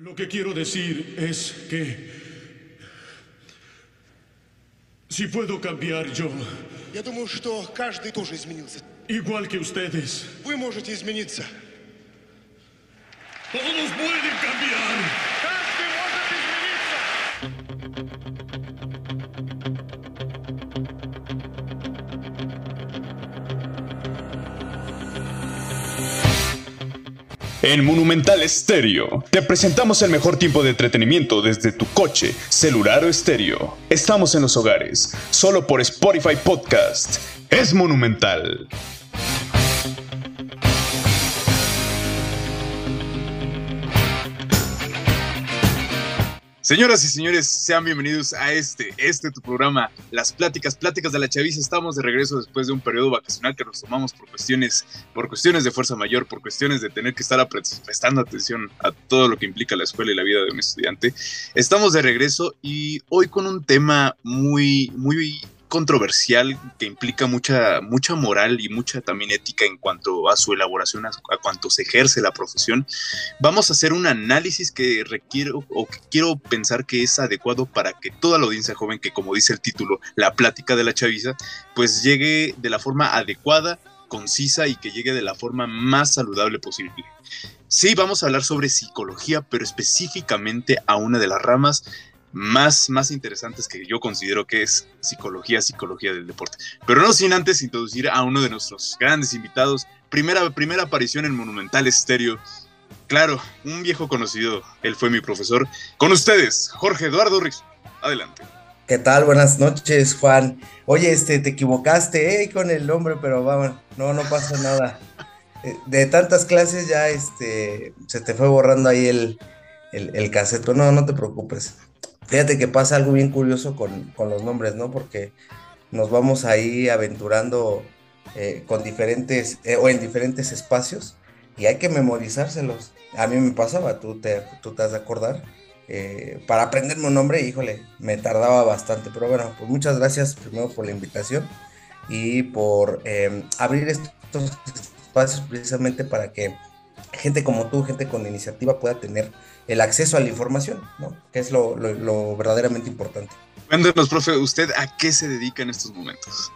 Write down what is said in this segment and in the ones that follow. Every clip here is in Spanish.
Lo que quiero decir es que si puedo cambiar yo, Я думаю, что каждый тоже изменился. igual que ustedes, Вы можете измениться. todos pueden En Monumental Estéreo te presentamos el mejor tiempo de entretenimiento desde tu coche, celular o estéreo. Estamos en los hogares, solo por Spotify Podcast. Es Monumental. Señoras y señores, sean bienvenidos a este, este tu programa, Las Pláticas, Pláticas de la Chaviza. Estamos de regreso después de un periodo vacacional que nos tomamos por cuestiones, por cuestiones de fuerza mayor, por cuestiones de tener que estar prestando atención a todo lo que implica la escuela y la vida de un estudiante. Estamos de regreso y hoy con un tema muy, muy controversial que implica mucha, mucha moral y mucha también ética en cuanto a su elaboración, a, a cuanto se ejerce la profesión. Vamos a hacer un análisis que requiero o que quiero pensar que es adecuado para que toda la audiencia joven, que como dice el título, la plática de la chaviza, pues llegue de la forma adecuada, concisa y que llegue de la forma más saludable posible. Sí, vamos a hablar sobre psicología, pero específicamente a una de las ramas más, más interesantes que yo considero que es psicología, psicología del deporte. Pero no sin antes introducir a uno de nuestros grandes invitados. Primera, primera aparición en Monumental Estéreo. Claro, un viejo conocido. Él fue mi profesor. Con ustedes, Jorge Eduardo Riz. Adelante. ¿Qué tal? Buenas noches, Juan. Oye, este, te equivocaste, eh, con el nombre, pero vamos, no, no pasa nada. Eh, De tantas clases ya, este, se te fue borrando ahí el, el, el cassette. No, no te preocupes. Fíjate que pasa algo bien curioso con, con los nombres, ¿no? Porque nos vamos ahí aventurando eh, con diferentes, eh, o en diferentes espacios, y hay que memorizárselos. A mí me pasaba, tú te, tú te has de acordar eh, para aprenderme un nombre, híjole, me tardaba bastante. Pero bueno, pues muchas gracias primero por la invitación y por eh, abrir estos espacios precisamente para que gente como tú, gente con iniciativa pueda tener el acceso a la información, ¿no? Que es lo, lo- lo verdaderamente importante. Cuéntenos, profe, ¿usted a qué se dedica en estos momentos?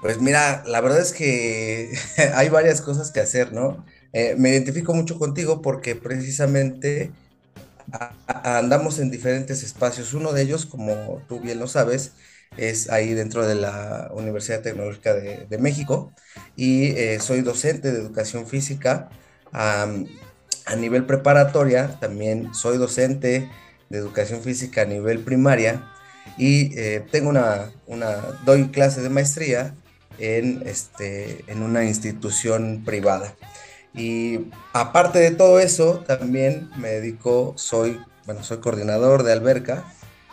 Pues mira, la verdad es que hay varias cosas que hacer, ¿no? Eh, me identifico mucho contigo porque precisamente a- a- andamos en diferentes espacios. Uno de ellos, como tú bien lo sabes, es ahí dentro de la Universidad Tecnológica de, de México y eh, soy docente de educación física a nivel preparatoria. También soy docente de educación física a nivel primaria y eh, tengo una, una, doy clases de maestría en, este, en una institución privada. Y aparte de todo eso, también me dedico, soy, bueno, soy coordinador de alberca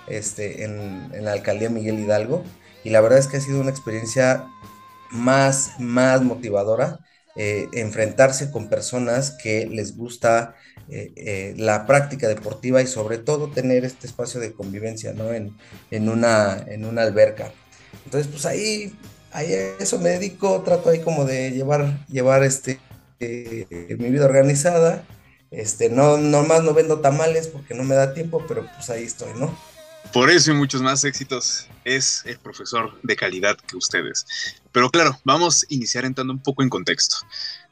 este, en, en la alcaldía Miguel Hidalgo. Y la verdad es que ha sido una experiencia más, más motivadora eh, enfrentarse con personas que les gusta eh, eh, la práctica deportiva y sobre todo tener este espacio de convivencia, ¿no? En, en una, en una alberca. Entonces, pues ahí, ahí a eso me dedico, trato ahí como de llevar, llevar este, eh, mi vida organizada. Este, no, nomás no vendo tamales porque no me da tiempo, pero pues ahí estoy, ¿no? Por eso y muchos más éxitos es el profesor de calidad que ustedes. Pero claro, vamos a iniciar entrando un poco en contexto.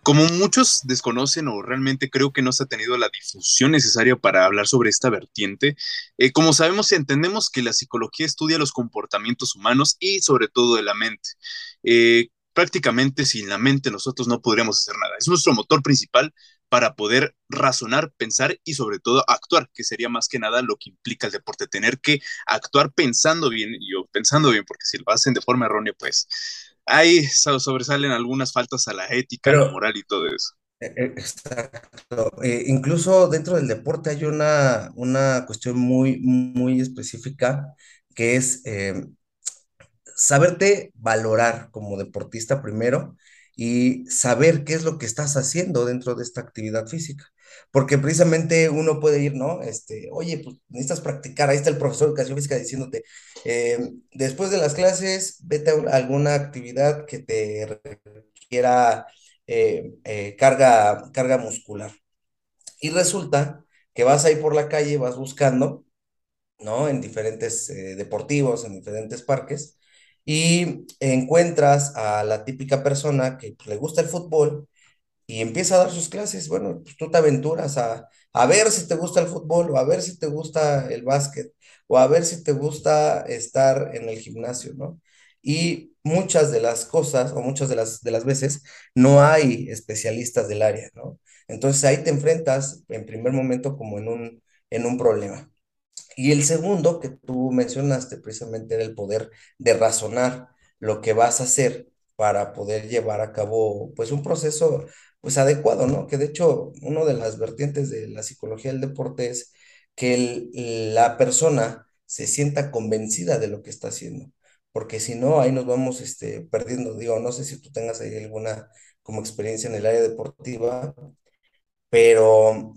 Como muchos desconocen o realmente creo que no se ha tenido la difusión necesaria para hablar sobre esta vertiente, eh, como sabemos y entendemos que la psicología estudia los comportamientos humanos y sobre todo de la mente. Eh, prácticamente sin la mente nosotros no podríamos hacer nada. Es nuestro motor principal para poder razonar, pensar y sobre todo actuar, que sería más que nada lo que implica el deporte, tener que actuar pensando bien y yo pensando bien, porque si lo hacen de forma errónea, pues ahí so- sobresalen algunas faltas a la ética, Pero- la moral y todo eso. Eh, eh, Exacto. Eh, incluso dentro del deporte hay una, una cuestión muy, muy específica que es eh, saberte valorar como deportista primero y saber qué es lo que estás haciendo dentro de esta actividad física. Porque precisamente uno puede ir, ¿no? Este, oye, pues necesitas practicar. Ahí está el profesor de educación física diciéndote, eh, después de las clases, vete a un- alguna actividad que te requiera eh, eh, carga, carga muscular. Y resulta que vas ahí por la calle, vas buscando, ¿no? En diferentes deportivos, en diferentes parques, y encuentras a la típica persona que pues, le gusta el fútbol y empieza a dar sus clases. Bueno, pues tú te aventuras a, a ver si te gusta el fútbol o a ver si te gusta el básquet o a ver si te gusta estar en el gimnasio, ¿no? Y muchas de las cosas o muchas de las, de las veces no hay especialistas del área, ¿no? Entonces ahí te enfrentas en primer momento como en un, en un problema. Y el segundo que tú mencionaste precisamente era el poder de razonar lo que vas a hacer para poder llevar a cabo pues un proceso pues adecuado, ¿no? Que de hecho, una de las vertientes de la psicología del deporte es que la persona se sienta convencida de lo que está haciendo, porque si no, ahí nos vamos este, perdiendo. Digo, no sé si tú tengas ahí alguna como experiencia en el área deportiva, pero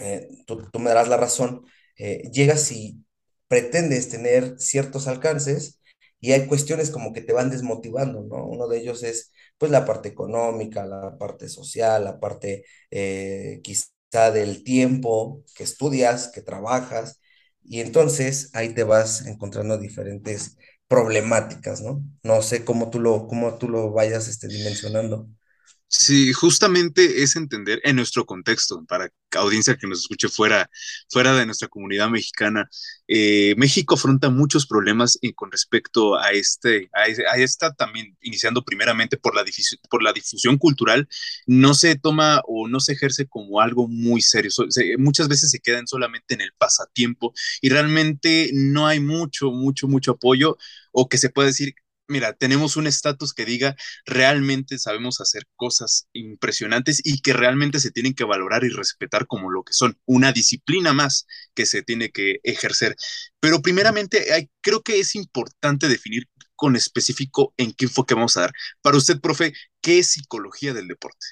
eh, tú, me darás la razón. Eh, llegas y pretendes tener ciertos alcances y hay cuestiones como que te van desmotivando, ¿no? Uno de ellos es pues la parte económica, la parte social, la parte eh, quizá del tiempo que estudias, que trabajas, y entonces ahí te vas encontrando diferentes problemáticas, ¿no? No sé cómo tú lo, cómo tú lo vayas este, dimensionando. Sí, justamente es entender en nuestro contexto, para audiencia que nos escuche fuera, fuera de nuestra comunidad mexicana, eh, México afronta muchos problemas con respecto a este, a, esta también, iniciando primeramente por la, difusión cultural, no se toma o no se ejerce como algo muy serio. muchas veces se quedan solamente en el pasatiempo y realmente no hay mucho, mucho, mucho apoyo o que se puede decir mira, tenemos un estatus que diga realmente sabemos hacer cosas impresionantes y que realmente se tienen que valorar y respetar como lo que son, una disciplina más que se tiene que ejercer. Pero primeramente, hay, creo que es importante definir con específico en qué enfoque vamos a dar. Para usted, profe, ¿qué es psicología del deporte?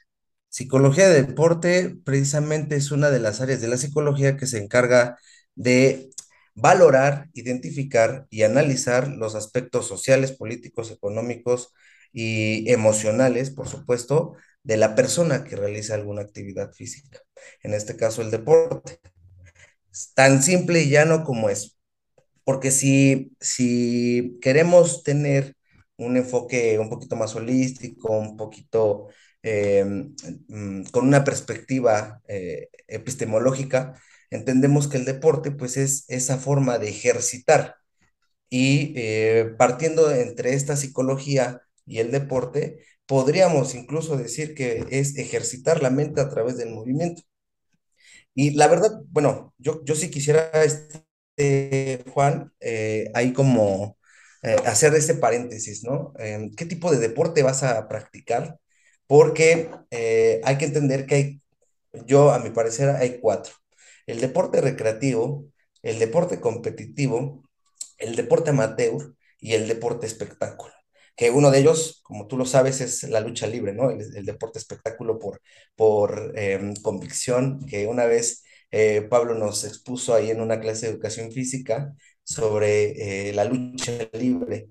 Psicología del deporte precisamente es una de las áreas de la psicología que se encarga de valorar, identificar y analizar los aspectos sociales, políticos, económicos y emocionales, por supuesto, de la persona que realiza alguna actividad física, en este caso el deporte. tan simple y llano como es. Porque si, si queremos tener un enfoque un poquito más holístico, un poquito em, mm, con una perspectiva eh, epistemológica, entendemos que el deporte pues es esa forma de ejercitar y eh, partiendo entre esta psicología y el deporte, podríamos incluso decir que es ejercitar la mente a través del movimiento. Y la verdad, bueno, yo, yo sí quisiera, este, Juan, eh, ahí como eh, hacer este paréntesis, ¿no? ¿Qué tipo de deporte vas a practicar? Porque hay que entender que hay, yo a mi parecer hay cuatro el deporte recreativo, el deporte competitivo, el deporte amateur y el deporte espectáculo. Que uno de ellos, como tú lo sabes, es la lucha libre, ¿no? El, deporte espectáculo por, por em, convicción, que una vez eh, Pablo nos expuso ahí en una clase de educación física sobre eh, la lucha libre.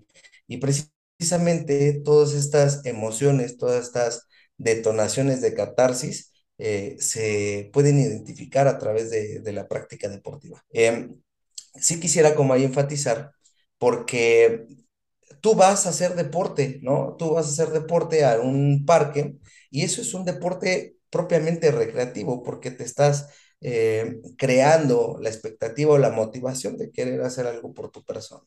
Y precisamente todas estas emociones, todas estas detonaciones de catarsis, eh, se pueden identificar a través de, la práctica deportiva. Em, sí quisiera como ahí enfatizar, porque tú vas a hacer deporte, ¿no? Tú vas a hacer deporte a un parque y eso es un deporte propiamente recreativo porque te estás eh, creando la expectativa o la motivación de querer hacer algo por tu persona.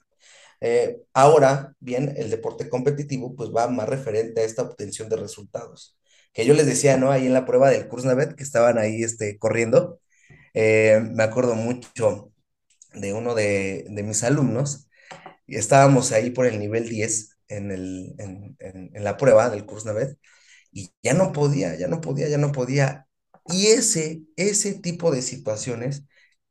Eh, ahora, bien, el deporte competitivo pues va más referente a esta obtención de resultados que yo les decía, ¿no? Ahí en la prueba del Kursnavet, que estaban ahí este, corriendo, eh, me acuerdo mucho de uno de, mis alumnos, y estábamos ahí por el nivel 10 en, el, en, la prueba del Kursnavet, y ya no podía, ya no podía, ya no podía. Y ese, ese tipo de situaciones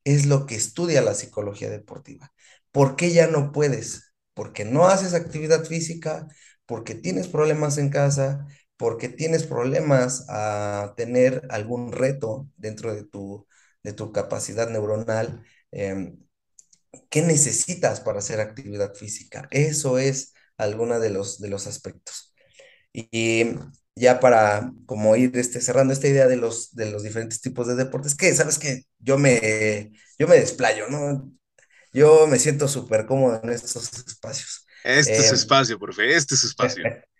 es lo que estudia la psicología deportiva. ¿Por qué ya no puedes? Porque no haces actividad física, porque tienes problemas en casa, porque tienes problemas a tener algún reto dentro de tu, de tu capacidad neuronal. Em, ¿Qué necesitas para hacer actividad física? Eso es alguno de los, de los aspectos. Y, ya para como ir este, cerrando esta idea de los, de los diferentes tipos de deportes, que sabes que yo me, yo me desplayo, ¿no? Yo me siento súper cómodo en estos espacios. Este es su Eh, espacio, profe, este es espacio.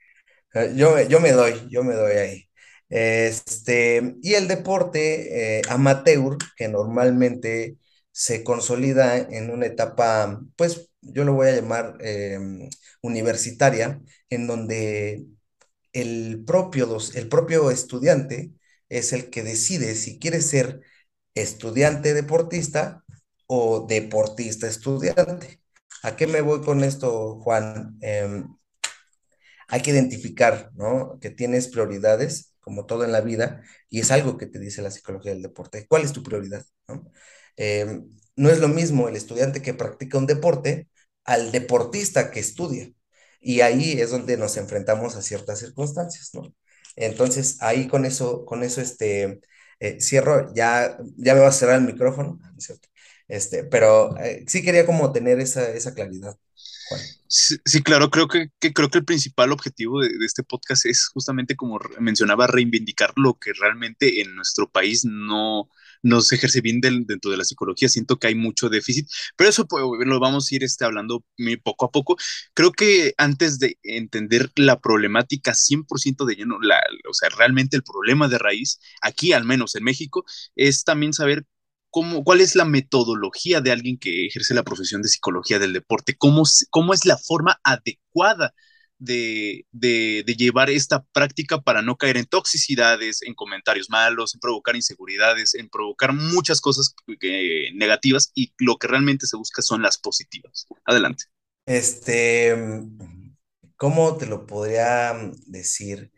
yo, me- yo me doy, yo me doy ahí. Este, y el deporte eh, amateur, que normalmente se consolida en una etapa, pues yo lo voy a llamar em, universitaria, en donde el propio, el propio estudiante es el que decide si quiere ser estudiante deportista o deportista estudiante. ¿A qué me voy con esto, Juan? Em, hay que identificar, ¿no? Que tienes prioridades, como todo en la vida, y es algo que te dice la psicología del deporte. ¿Cuál es tu prioridad? ¿no? Eh, no es lo mismo el estudiante que practica un deporte al deportista que estudia. Y ahí es donde nos enfrentamos a ciertas circunstancias, ¿no? Entonces, ahí con eso, con eso, este, eh, cierro, ya, ya me va a cerrar el micrófono, ¿no es cierto? Este, pero eh, sí quería como tener esa, esa claridad, Sí, claro, creo que, creo que el principal objetivo de, este podcast es justamente, como mencionaba, reivindicar lo que realmente en nuestro país no, no se ejerce bien dentro de la psicología. Siento que hay mucho déficit, pero eso pues, lo vamos a ir este, hablando poco a poco. Creo que antes de entender la problemática 100% de lleno, o sea, realmente el problema de raíz, aquí al menos en México, es también saber cómo, cuál es la metodología de alguien que ejerce la profesión de psicología del deporte, cómo, es la forma adecuada de, llevar esta práctica para no caer en toxicidades, en comentarios malos, en provocar inseguridades, en provocar muchas cosas negativas y lo que realmente se busca son las positivas. Adelante. Este, ¿cómo te lo podría decir?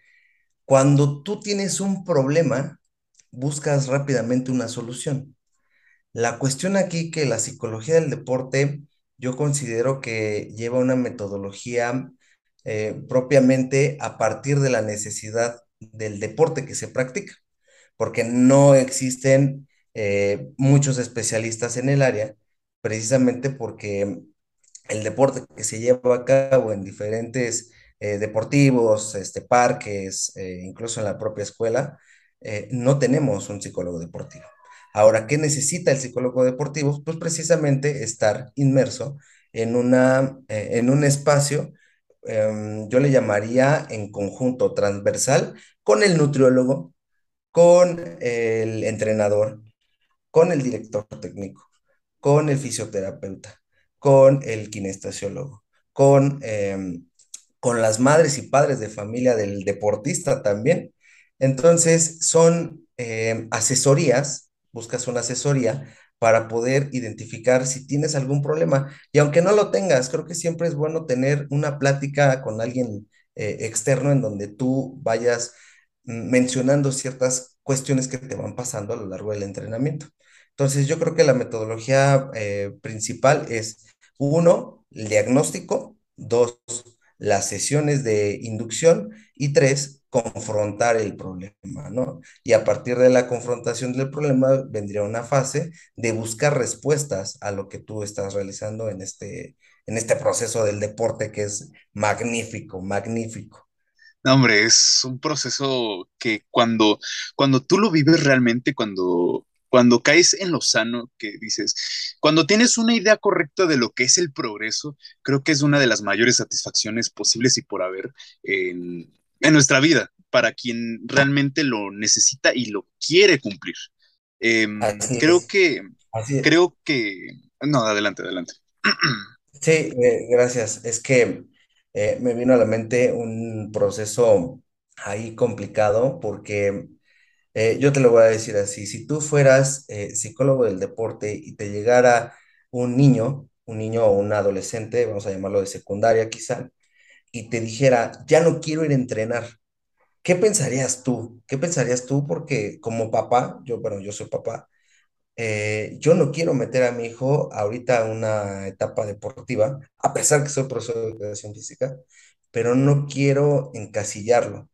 Cuando tú tienes un problema, buscas rápidamente una solución. La cuestión aquí que la psicología del deporte, yo considero que lleva una metodología eh, propiamente a partir de la necesidad del deporte que se practica, porque no existen eh, muchos especialistas en el área, precisamente porque el deporte que se lleva a cabo en diferentes eh, deportivos, este, parques, incluso en la propia escuela, no tenemos un psicólogo deportivo. Ahora, ¿qué necesita el psicólogo deportivo? Pues precisamente estar inmerso en, una, eh, en un espacio, eh, yo le llamaría en conjunto transversal, con el nutriólogo, con el entrenador, con el director técnico, con el fisioterapeuta, con el kinestasiólogo, con, eh, con las madres y padres de familia del deportista también. Entonces, son eh, asesorías, buscas una asesoría para poder identificar si tienes algún problema. Y aunque no lo tengas, creo que siempre es bueno tener una plática con alguien eh, externo en donde tú vayas mm, mencionando ciertas cuestiones que te van pasando a lo largo del entrenamiento. Entonces, yo creo que la metodología eh, principal es, uno, el diagnóstico, dos, las sesiones de inducción y tres, confrontar el problema, ¿no? Y a partir de la confrontación del problema vendría una fase de buscar respuestas a lo que tú estás realizando en este, en este proceso del deporte que es magnífico, magnífico. No, hombre, es un proceso que cuando, cuando tú lo vives realmente, cuando, cuando caes en lo sano, que dices, cuando tienes una idea correcta de lo que es el progreso, creo que es una de las mayores satisfacciones posibles y por haber en, en nuestra vida, para quien realmente lo necesita y lo quiere cumplir. Em, creo es, que, así es. creo que, no, adelante, adelante. Sí, eh, gracias. Es que eh, me vino a la mente un proceso ahí complicado porque eh, yo te lo voy a decir así, si tú fueras eh, psicólogo del deporte y te llegara un niño, un niño o un adolescente, vamos a llamarlo de secundaria quizá, y te dijera, ya no quiero ir a entrenar, ¿qué pensarías tú? ¿Qué pensarías tú? Porque como papá, yo, bueno, yo soy papá, eh, yo no quiero meter a mi hijo ahorita a una etapa deportiva, a pesar que soy profesor de educación física, pero no quiero encasillarlo.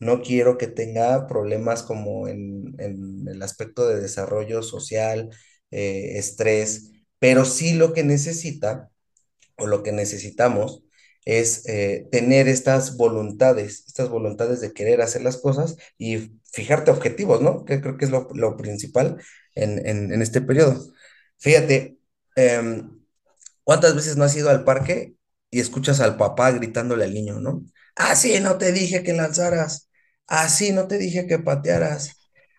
No quiero que tenga problemas como en, el aspecto de desarrollo social, eh, estrés, pero sí lo que necesita o lo que necesitamos es eh, tener estas voluntades, estas voluntades de querer hacer las cosas y fijarte objetivos, ¿no? Que creo que es lo, principal en, en, este periodo. Fíjate, em, ¿cuántas veces no has ido al parque y escuchas al papá gritándole al niño, ¿no? Así no te dije que lanzaras, así no te dije que patearas,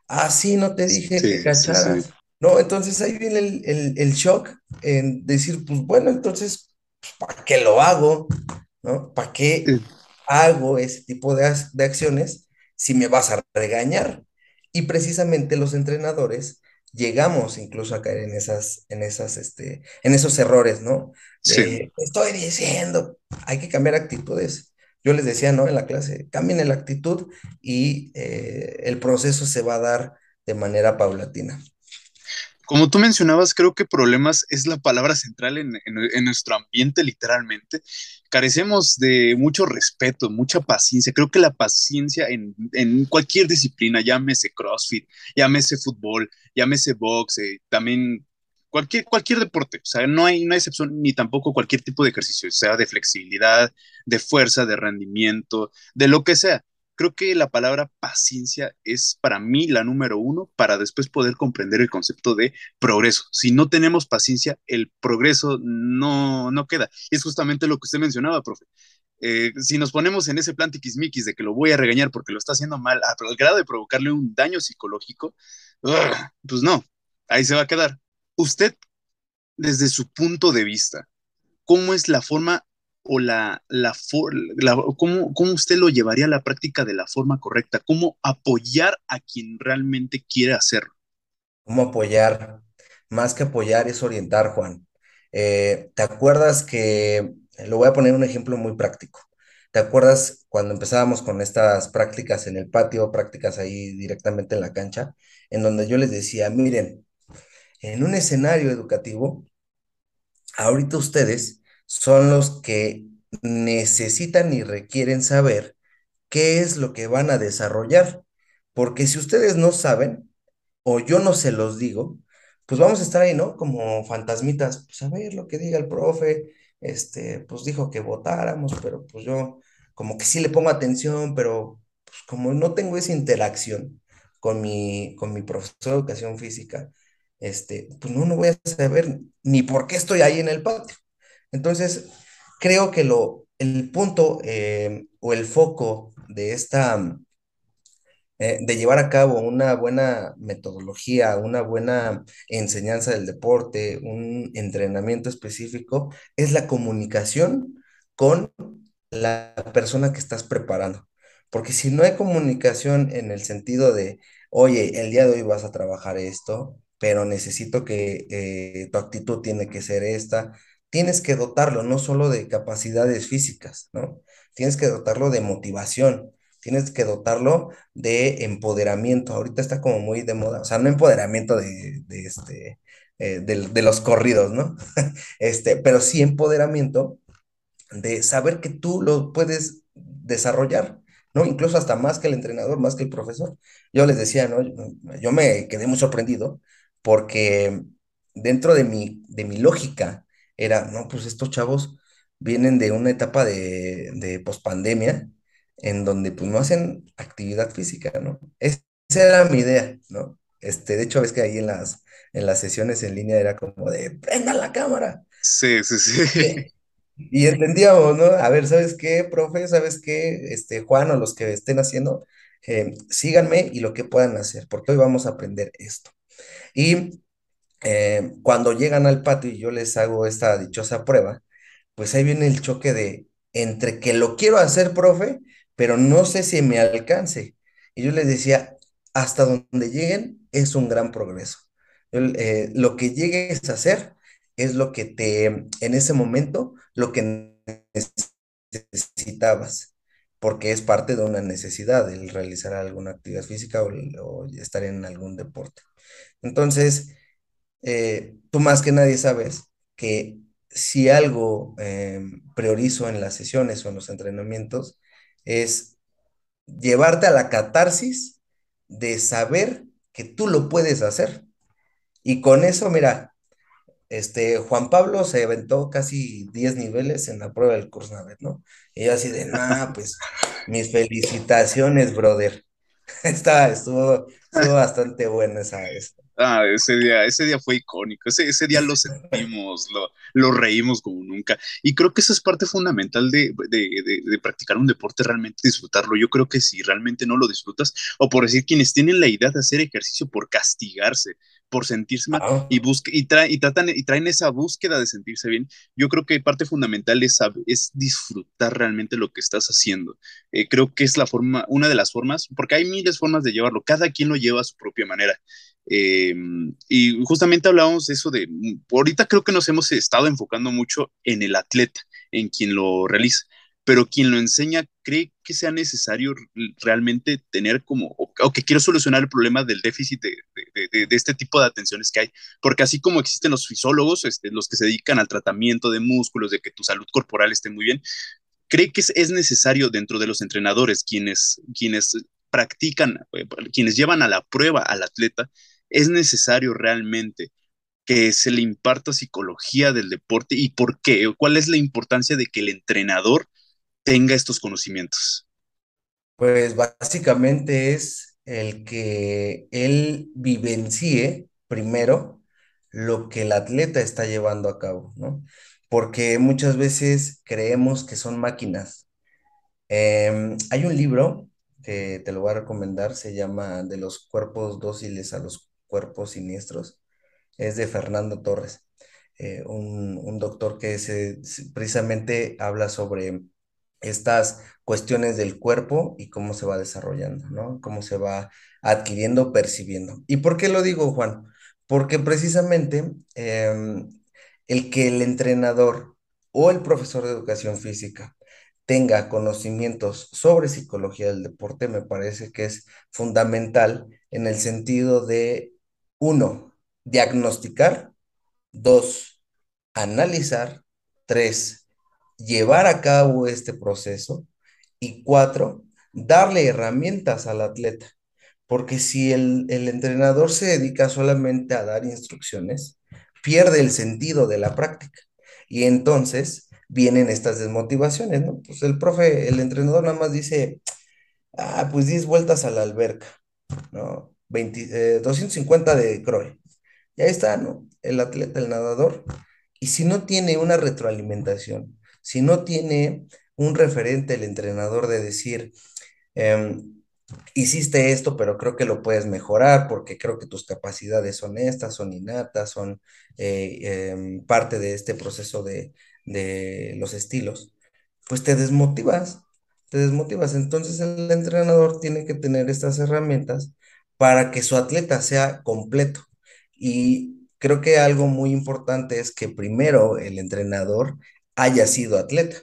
así no te dije que cacharas. No, entonces ahí viene el, shock en decir, pues bueno, entonces, ¿para qué lo hago? ¿No? ¿Para qué hago ese tipo de, de acciones si me vas a regañar? Y precisamente los entrenadores llegamos incluso a caer en esas, en esas, este, en esos errores, ¿no? sí. Estoy diciendo, hay que cambiar actitudes. Yo les decía, ¿no? En la clase, cambien la actitud y eh, el proceso se va a dar de manera paulatina. Como tú mencionabas, creo que problemas es la palabra central en, nuestro ambiente, literalmente. Carecemos de mucho respeto, mucha paciencia. Creo que la paciencia en, cualquier disciplina, llámese CrossFit, llámese fútbol, llámese box, también cualquier, cualquier deporte. O sea, no hay, no hay excepción, ni tampoco cualquier tipo de ejercicio, sea de flexibilidad, de fuerza, de rendimiento, de lo que sea creo que la palabra paciencia es para mí la número uno para después poder comprender el concepto de progreso. Si no tenemos paciencia, el progreso no, no queda. Y es justamente lo que usted mencionaba, profe. Eh, si nos ponemos en ese plan tiquismiquis de que lo voy a regañar porque lo está haciendo mal, al grado de provocarle un daño psicológico, pues no, ahí se va a quedar. Usted, desde su punto de vista, ¿cómo es la forma o la, la, ¿cómo, usted lo llevaría a la práctica de la forma correcta? ¿Cómo apoyar a quien realmente quiere hacerlo? ¿Cómo apoyar? Más que apoyar es orientar, Juan. Eh, ¿Te acuerdas que, lo voy a poner un ejemplo muy práctico? ¿Te acuerdas cuando empezábamos con estas prácticas en el patio, prácticas ahí directamente en la cancha, en donde yo les decía, miren, en un escenario educativo, ahorita ustedes son los que necesitan y requieren saber qué es lo que van a desarrollar. Porque si ustedes no saben, o yo no se los digo, pues vamos a estar ahí, ¿no? Como fantasmitas, pues a ver lo que diga el profe, este, pues dijo que votáramos, pero pues yo como que sí le pongo atención, pero pues como no tengo esa interacción con mi, con mi profesor de educación física, este, pues no, no voy a saber ni por qué estoy ahí en el patio. Entonces, creo que lo, el punto eh, o el foco de esta, eh, de llevar a cabo una buena metodología, una buena enseñanza del deporte, un entrenamiento específico, es la comunicación con la persona que estás preparando. Porque si no hay comunicación en el sentido de, oye, el día de hoy vas a trabajar esto, pero necesito que eh, tu actitud tiene que ser esta, tienes que dotarlo no solo de capacidades físicas, ¿no? Tienes que dotarlo de motivación, tienes que dotarlo de empoderamiento. Ahorita está como muy de moda, o sea, no empoderamiento de, este, eh, de, los corridos, ¿no? este, pero sí empoderamiento de saber que tú lo puedes desarrollar, ¿no? Incluso hasta más que el entrenador, más que el profesor. Yo les decía, ¿no? Yo me quedé muy sorprendido porque dentro de mi, de mi lógica, era, no, pues estos chavos vienen de una etapa de, de pospandemia en donde pues no hacen actividad física, ¿no? esa era mi idea, ¿no? Este, de hecho, ves que ahí en las, en las sesiones en línea era como de, prenda la cámara. Sí, sí, sí. Y entendíamos, ¿no? A ver, ¿sabes qué, profe? ¿Sabes qué, este, Juan o los que estén haciendo? Eh, síganme y lo que puedan hacer, porque hoy vamos a aprender esto. Y eh, cuando llegan al patio y yo les hago esta dichosa prueba, pues ahí viene el choque de entre que lo quiero hacer, profe, pero no sé si me alcance. Y yo les decía, hasta donde lleguen es un gran progreso. Eh, lo que llegues a hacer es lo que te, en ese momento, lo que necesitabas, porque es parte de una necesidad, el realizar alguna actividad física o, o estar en algún deporte. Entonces, eh, tú más que nadie sabes que si algo em, priorizo en las sesiones o en los entrenamientos es llevarte a la catarsis de saber que tú lo puedes hacer. Y con eso, mira, este, Juan Pablo se aventó casi 10 niveles en la prueba del Kursnavet, ¿no? Y yo así de, nah, pues, mis felicitaciones, brother. Está, estuvo, estuvo bastante buena esa, esa, Ah, ese día, ese día fue icónico, ese, ese día lo sentimos, lo, lo reímos como nunca. Y creo que esa es parte fundamental de, de, de, de, practicar un deporte, realmente disfrutarlo. Yo creo que si realmente no lo disfrutas, o por decir quienes tienen la idea de hacer ejercicio por castigarse, por sentirse mal, y, busque, y, tra, y, tratan, y traen esa búsqueda de sentirse bien, yo creo que parte fundamental es, es disfrutar realmente lo que estás haciendo. Eh, creo que es la forma, una de las formas, porque hay miles de formas de llevarlo, cada quien lo lleva a su propia manera. Eh, y justamente hablábamos de eso de, ahorita creo que nos hemos estado enfocando mucho en el atleta, en quien lo realiza, pero quien lo enseña cree que sea necesario realmente tener como, o, o que quiero solucionar el problema del déficit de, de, de, de, este tipo de atenciones que hay, porque así como existen los fisiólogos, este, los que se dedican al tratamiento de músculos, de que tu salud corporal esté muy bien, cree que es, es necesario dentro de los entrenadores, quienes, quienes practican, eh, quienes llevan a la prueba al atleta, es necesario realmente que se le imparta psicología del deporte y por qué, cuál es la importancia de que el entrenador tenga estos conocimientos. Pues básicamente es el que él vivencie primero lo que el atleta está llevando a cabo, ¿no? Porque muchas veces creemos que son máquinas. Eh, hay un libro que te lo voy a recomendar, se llama De los cuerpos dóciles a los cuerpos siniestros. Es de Fernando Torres, eh, un, un, doctor que se, precisamente habla sobre estas cuestiones del cuerpo y cómo se va desarrollando, ¿no? Cómo se va adquiriendo, percibiendo. ¿Y por qué lo digo, Juan? Porque precisamente eh, el que el entrenador o el profesor de educación física tenga conocimientos sobre psicología del deporte me parece que es fundamental en el sentido de, uno, diagnosticar, dos, analizar, tres, llevar a cabo este proceso y cuatro, darle herramientas al atleta. Porque si el, el, entrenador se dedica solamente a dar instrucciones, pierde el sentido de la práctica. Y entonces vienen estas desmotivaciones, ¿no? Pues el profe, el entrenador nada más dice, ah, pues 10 vueltas a la alberca, ¿no? 20, eh, 250 de Croy. Y ahí está, ¿no? El atleta, el nadador. Y si no tiene una retroalimentación, si no tiene un referente el entrenador de decir, eh, hiciste esto, pero creo que lo puedes mejorar porque creo que tus capacidades son estas, son innatas, son eh, eh, parte de este proceso de, de, los estilos, pues te desmotivas, te desmotivas. Entonces el entrenador tiene que tener estas herramientas para que su atleta sea completo. Y creo que algo muy importante es que primero el entrenador haya sido atleta,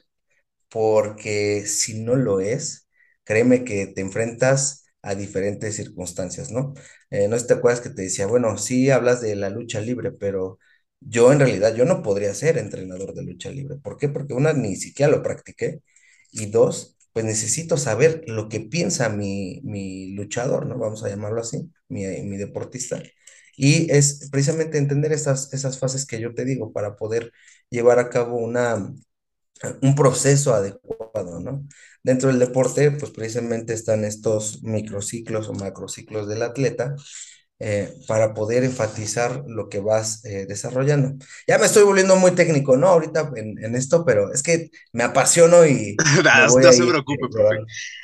porque si no lo es, créeme que te enfrentas a diferentes circunstancias, ¿no? Eh, no sé si te acuerdas que te decía, bueno, sí hablas de la lucha libre, pero yo en realidad, yo no podría ser entrenador de lucha libre. ¿Por qué? Porque una, ni siquiera lo practiqué, y dos, pues necesito saber lo que piensa mi, mi luchador, ¿no? Vamos a llamarlo así, mi, mi deportista. Y es precisamente entender esas, esas fases que yo te digo para poder llevar a cabo una, un proceso adecuado, ¿no? Dentro del deporte, pues precisamente están estos microciclos o macrociclos del atleta eh, para poder enfatizar lo que vas eh, desarrollando. Ya me estoy volviendo muy técnico, ¿no? Ahorita en, en esto, pero es que me apasiono y... no, no se preocupe, profe.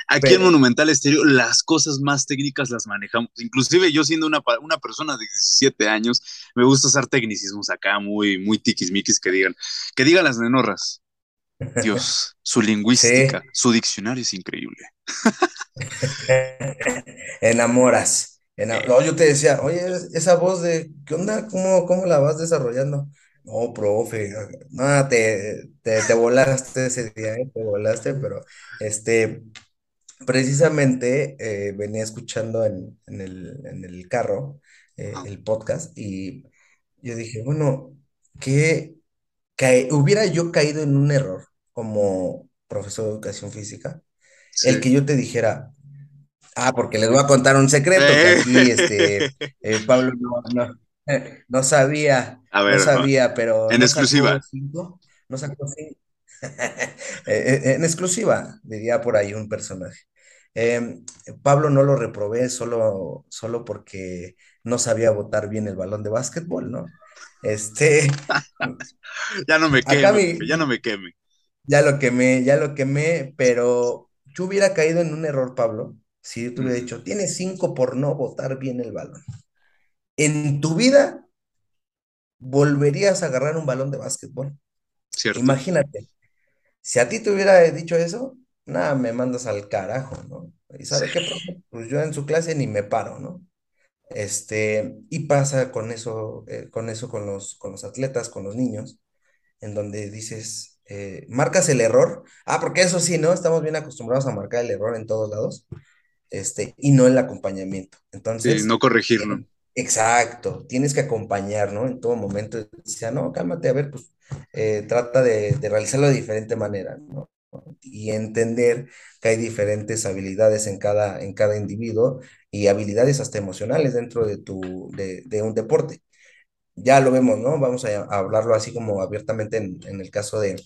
Aquí pero, en Monumental Estéreo las cosas más técnicas las manejamos. Inclusive yo siendo una, una persona de 17 años, me gusta usar tecnicismos acá muy, muy tiquismiquis que digan, que digan las nenorras. Dios, su lingüística, sí. su diccionario es increíble. Enamoras. No, yo te decía, oye, esa voz de, ¿qué onda? ¿Cómo, cómo la vas desarrollando? No, profe, no, te, te, te volaste ese día, ¿eh? te volaste, pero este, precisamente eh, venía escuchando en, en, el, en el carro eh, el podcast y yo dije, bueno, que hubiera yo caído en un error como profesor de educación física, sí. el que yo te dijera, ah, porque les voy a contar un secreto, que aquí, este, eh, Pablo no, no, No sabía, A no ver, sabía, pero en no sacó exclusiva. cinco, no sacó cinco. Eh, eh, En exclusiva, diría por ahí un personaje. Em, Pablo no lo reprobé solo, solo porque no sabía botar bien el balón de básquetbol, ¿no? Este, Ya no me queme, mi, ya no me queme. ya lo quemé, ya lo quemé, pero yo hubiera caído en un error, Pablo, si yo te hubiera dicho, tienes cinco por no botar bien el balón. En tu vida volverías a agarrar un balón de básquetbol. ¿Cierto? Imagínate, si a ti te hubiera dicho eso, nada, me mandas al carajo, ¿no? ¿Y Sí. sabe qué, profe? Pues yo en su clase ni me paro, ¿no? Este, y pasa con eso, eh, con eso con los, con los atletas, con los niños, en donde dices, eh, marcas el error. Ah, porque eso sí, ¿no? Estamos bien acostumbrados a marcar el error en todos lados, este, y no el acompañamiento. Sí, Entonces, no corregirlo. eh, exacto, tienes que acompañar, ¿no? En todo momento. Decía, no, cálmate, a ver, pues eh, trata de, de realizarlo de diferente manera, ¿no? Y entender que hay diferentes habilidades en cada, en cada individuo y habilidades hasta emocionales dentro de tu, de, de un deporte. Ya lo vemos, ¿no? Vamos a, a hablarlo así como abiertamente en, en el caso de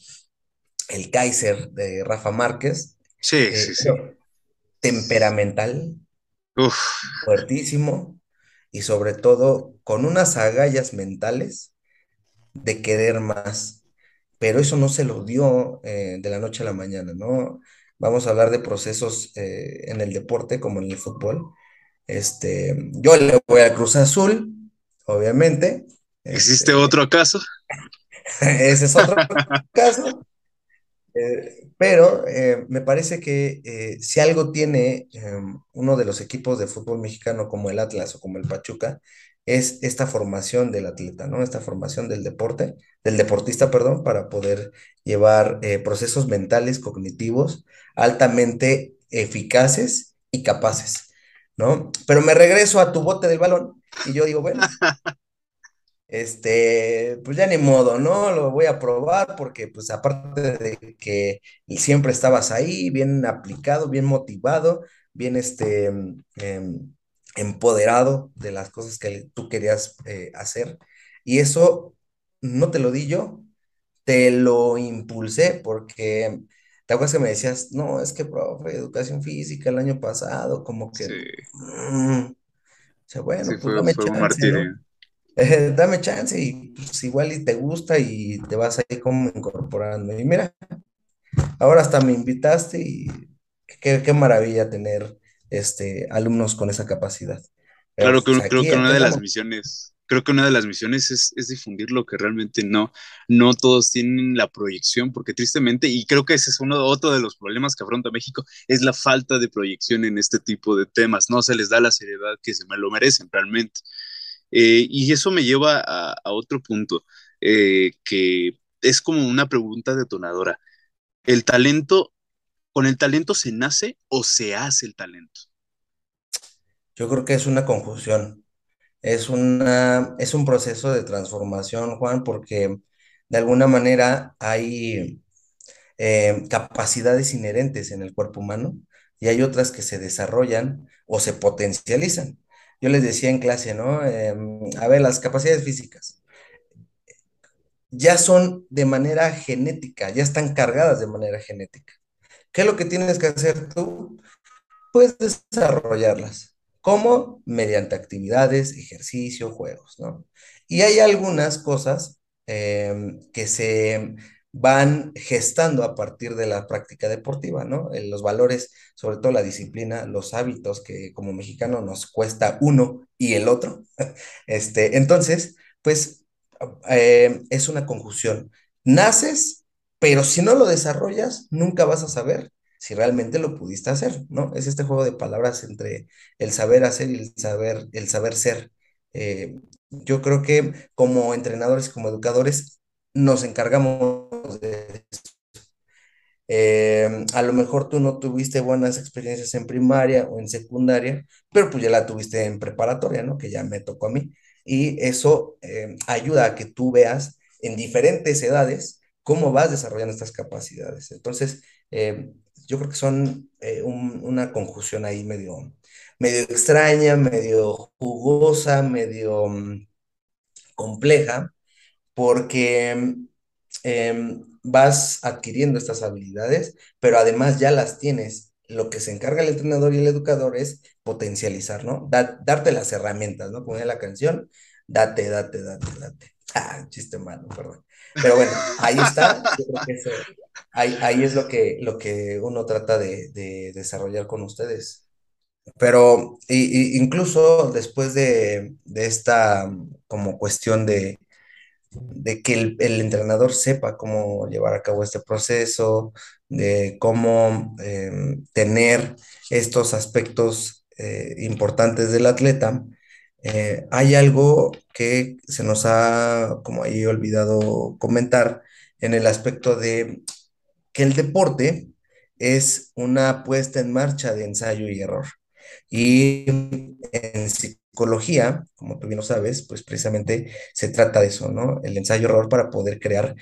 el Kaiser de Rafa Márquez, Sí, eh, sí, sí. Temperamental, Uf, fuertísimo y sobre todo con unas agallas mentales de querer más. Pero eso no se lo dio eh, de la noche a la mañana, ¿no? Vamos a hablar de procesos eh, en el deporte como en el fútbol. Este, yo le voy a Cruz Azul, obviamente. ¿existe Este, otro acaso? ese es otro caso. Eh, pero eh, me parece que eh, si algo tiene eh, uno de los equipos de fútbol mexicano como el Atlas o como el Pachuca, es esta formación del atleta, ¿no? Esta formación del deporte, del deportista, perdón, para poder llevar procesos mentales, cognitivos, altamente eficaces y capaces, ¿no? Pero me regreso a tu bote del balón y yo digo, bueno, este, pues ya ni modo, ¿no? Lo voy a probar porque, pues, aparte de que siempre estabas ahí, bien aplicado, bien motivado, bien, este, em, em, empoderado de las cosas que tú querías eh, hacer. Y eso no te lo di yo, te lo impulsé porque, ¿te acuerdas que me decías, no, es que, profe, educación física el año pasado, como que, Sí, mm, o sea, sí, bueno, pues fue, dame fue un chance, ¿no? Eh, dame chance y pues, igual y te gusta y te vas ahí como incorporando. Y mira, ahora hasta me invitaste y qué, qué maravilla tener este, alumnos con esa capacidad. Pero Claro pues que creo que una de las misiones, creo que una de las misiones es, es difundir lo que realmente no, no todos tienen la proyección, porque tristemente, y creo que ese es uno, otro de los problemas que afronta México, es la falta de proyección en este tipo de temas. No se les da la seriedad que se me lo merecen realmente. Eh, y eso me lleva a, otro punto, eh, que es como una pregunta detonadora. ¿El talento, con el talento se nace o se hace el talento? Yo creo que es una confusión, es una, es un proceso de transformación, Juan, porque de alguna manera hay eh, capacidades inherentes en el cuerpo humano y hay otras que se desarrollan o se potencializan. Yo les decía en clase, ¿no? Em, a ver, las capacidades físicas ya son de manera genética, ya están cargadas de manera genética. ¿Qué es lo que tienes que hacer tú? Puedes desarrollarlas. ¿Cómo? Mediante actividades, ejercicio, juegos, ¿no? Y hay algunas cosas em, que se van gestando a partir de la práctica deportiva, ¿no? Eh, Los valores, sobre todo la disciplina, los hábitos que como mexicano nos cuesta uno y el otro. Este, entonces, pues eh, es una conjunción. Naces, pero si no lo desarrollas, nunca vas a saber si realmente lo pudiste hacer, ¿no? Es este juego de palabras entre el saber hacer y el saber, el saber ser. Eh, yo creo que como entrenadores como educadores nos encargamos de eh, a lo mejor tú no tuviste buenas experiencias en primaria o en secundaria, pero pues ya la tuviste en preparatoria, ¿no? Que ya me tocó a mí. Y eso eh, ayuda a que tú veas en diferentes edades cómo vas desarrollando estas capacidades. Entonces, eh, yo creo que son un- una conjunción ahí medio, medio extraña, medio jugosa, medio, mm, compleja porque em, vas adquiriendo estas habilidades, pero además ya las tienes. Lo que se encarga el entrenador y el educador es potencializar, ¿no? darte las herramientas, ¿no? Como la canción, date, date, date, date. Ah, chiste malo, perdón. Pero bueno, ahí está. ahí, es lo que, lo que uno trata de, desarrollar con ustedes. Pero incluso después de, de, esta como cuestión de, de que el, entrenador sepa cómo llevar a cabo este proceso, de cómo em, tener estos aspectos eh, importantes del atleta, eh, hay algo que se nos ha como ahí olvidado comentar en el aspecto de que el deporte es una puesta en marcha de ensayo y error. Y en psicología, como tú bien lo sabes, pues precisamente se trata de eso, ¿no? El ensayo-error para poder crear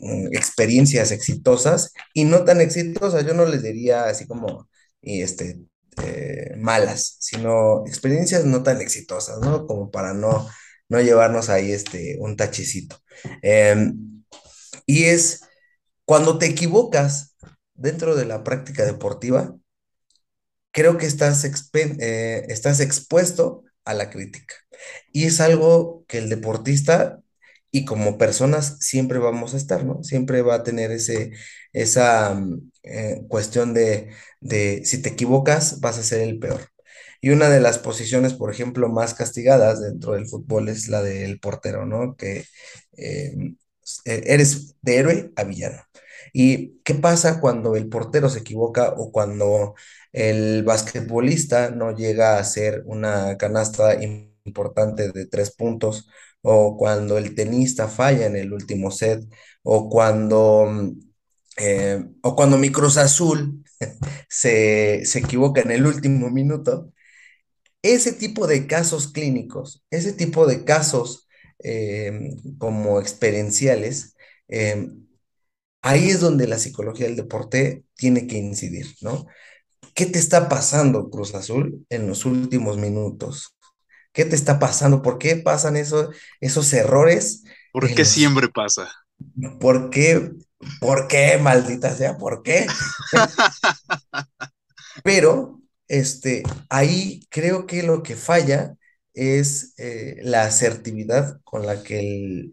mm, experiencias exitosas y no tan exitosas, yo no les diría así como, y este, eh, malas, sino experiencias no tan exitosas, ¿no? Como para no, no llevarnos ahí este, un tachicito. Em, y es cuando te equivocas dentro de la práctica deportiva, creo que estás, eh, estás expuesto a la crítica. Y es algo que el deportista y como personas siempre vamos a estar, ¿no? Siempre va a tener ese, esa mm, eh, cuestión de, de si te equivocas vas a ser el peor. Y una de las posiciones, por ejemplo, más castigadas dentro del fútbol es la del portero, ¿no? Que eh, eres de héroe a villano. ¿Y qué pasa cuando el portero se equivoca o cuando el basquetbolista no llega a hacer una canasta importante de tres puntos, o cuando el tenista falla en el último set, o cuando, eh, o cuando mi Cruz Azul se, equivoca en el último minuto. Ese tipo de casos clínicos, ese tipo de casos eh, como experienciales, eh, ahí es donde la psicología del deporte tiene que incidir, ¿no? ¿Qué te está pasando, Cruz Azul, en los últimos minutos? ¿Qué te está pasando? ¿Por qué pasan esos errores? ¿Por qué siempre pasa? ¿Por qué? ¿Por qué, maldita sea? ¿Por qué? Pero, este, ahí creo que lo que falla es eh, la asertividad con la que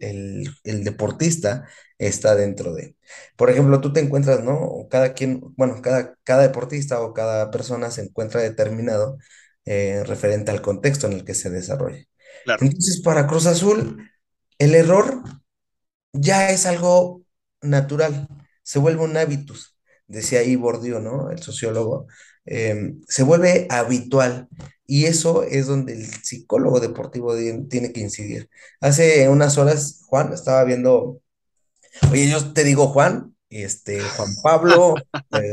el, el, deportista está dentro de. Por ejemplo, tú te encuentras, ¿no? Cada quien, bueno, cada, cada deportista o cada persona se encuentra determinado eh, referente al contexto en el que se desarrolla. Entonces, para Cruz Azul, el error ya es algo natural, se vuelve un hábitus, decía ahí ¿no? El sociólogo, em, se vuelve habitual. Y eso es donde el psicólogo deportivo tiene que incidir. Hace unas horas, Juan, estaba viendo Oye, yo te digo Juan, este, Juan Pablo, eh,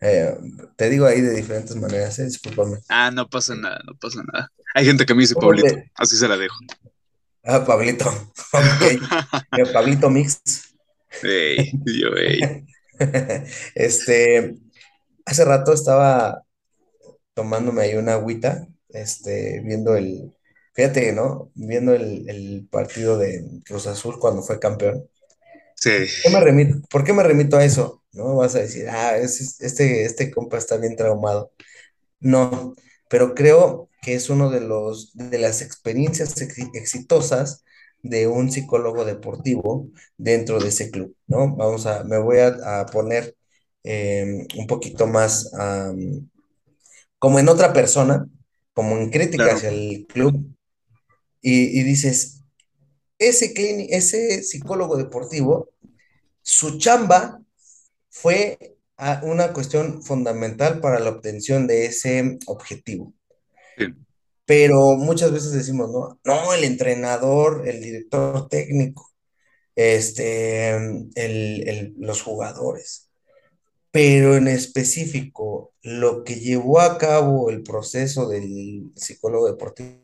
eh, te digo ahí de diferentes maneras, eh, discúlpame. Ah, no pasa nada, no pasa nada. Hay gente que me dice Pablito, así se la dejo. Ah, Pablito. Pablito Mix. Ey, yo, ey. Este, hace rato estaba tomándome ahí una agüita, este, viendo el, fíjate, ¿no? Viendo el, el partido de Cruz Azul cuando fue campeón. ¿Por qué me remito, a eso? No vas a decir, ah, este, este compa está bien traumado. No, pero creo que es uno de los de las experiencias exitosas de un psicólogo deportivo dentro de ese club, ¿no? Vamos a, me voy a, poner em, un poquito más como en otra persona, como en crítica hacia el club, y, y dices, ese, ese psicólogo deportivo, su chamba fue una cuestión fundamental para la obtención de ese objetivo. Pero muchas veces decimos, no, no, el entrenador, el director técnico, este, los jugadores. Pero en específico, lo que llevó a cabo el proceso del psicólogo deportivo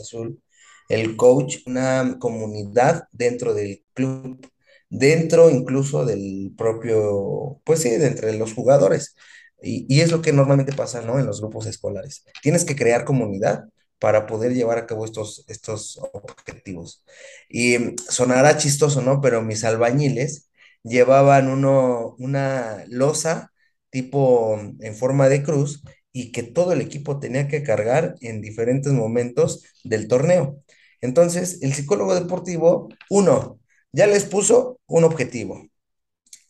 Azul el coach, una comunidad dentro del club, dentro incluso del propio, pues sí, de entre los jugadores. Y, es lo que normalmente pasa, ¿no? En los grupos escolares. Tienes que crear comunidad para poder llevar a cabo estos, estos objetivos. Y sonará chistoso, ¿no? Pero mis albañiles llevaban uno, una losa tipo en forma de cruz y que todo el equipo tenía que cargar en diferentes momentos del torneo. Entonces, el psicólogo deportivo, uno, ya les puso un objetivo,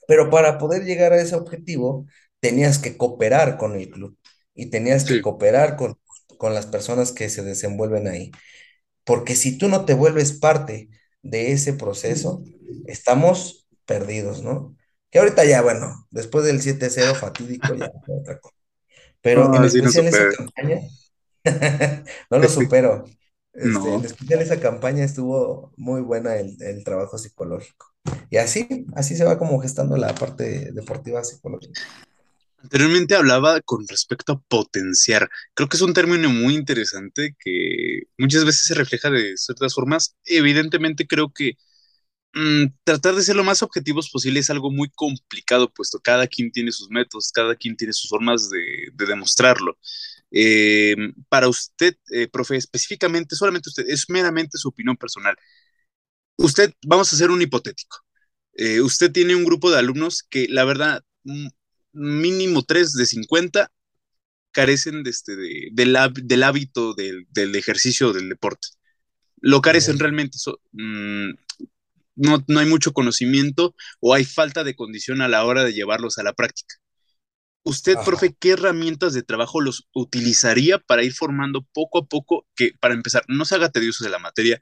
pero para poder llegar a ese objetivo, tenías que cooperar con el club y tenías que cooperar con, con las personas que se desenvuelven ahí. Porque si tú no te vuelves parte de ese proceso, estamos perdidos, ¿no? Que ahorita ya, bueno, después del 7-0 fatídico, ya otra cosa. Pero en especial esa campaña, no lo supero. Este, en especial esa campaña estuvo muy buena el, el, trabajo psicológico. Y así, así se va como gestando la parte deportiva psicológica. Anteriormente hablaba con respecto a potenciar. Creo que es un término muy interesante que muchas veces se refleja de ciertas formas. Evidentemente creo que mm, tratar de ser lo más objetivos posible es algo muy complicado, puesto cada quien tiene sus métodos, cada quien tiene sus formas de, demostrarlo. Eh, para usted, eh, profe, específicamente, solamente usted, es meramente su opinión personal. Usted, vamos a hacer un hipotético. Eh, usted tiene un grupo de alumnos que la verdad mínimo 3 de 50 carecen de este, del, hábito del, ejercicio del deporte. Lo carecen realmente. Mm, no, no hay mucho conocimiento o hay falta de condición a la hora de llevarlos a la práctica. Usted, profe, ¿qué herramientas de trabajo los utilizaría para ir formando poco a poco que, para empezar, no se haga tedioso de la materia,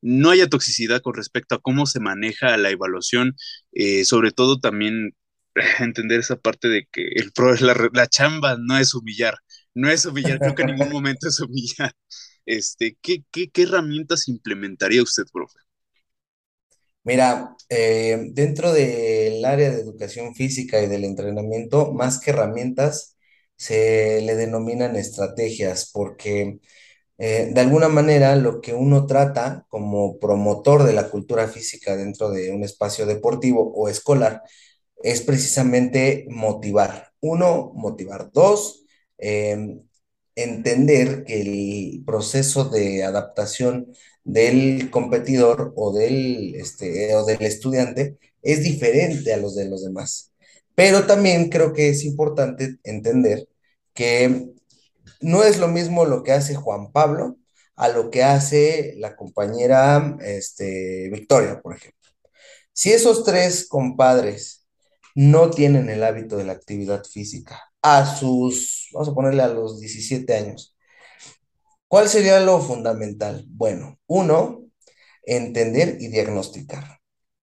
no haya toxicidad con respecto a cómo se maneja la evaluación, eh, sobre todo también entender esa parte de que el pro, la, la chamba no es humillar, no es humillar, creo que en ningún momento es humillar. Este, ¿qué, qué, qué herramientas implementaría usted, profe? Mira, eh, dentro del área de educación física y del entrenamiento, más que herramientas, se le denominan estrategias, porque eh, de alguna manera lo que uno trata como promotor de la cultura física dentro de un espacio deportivo o escolar es precisamente motivar. Uno, motivar. Dos, em, entender que el proceso de adaptación del competidor o del, este, o del estudiante es diferente a los de los demás. Pero también creo que es importante entender que no es lo mismo lo que hace Juan Pablo a lo que hace la compañera este, Victoria, por ejemplo. Si esos tres compadres no tienen el hábito de la actividad física a sus, vamos a ponerle a los 17 años. ¿Cuál sería lo fundamental? Bueno, uno, entender y diagnosticar.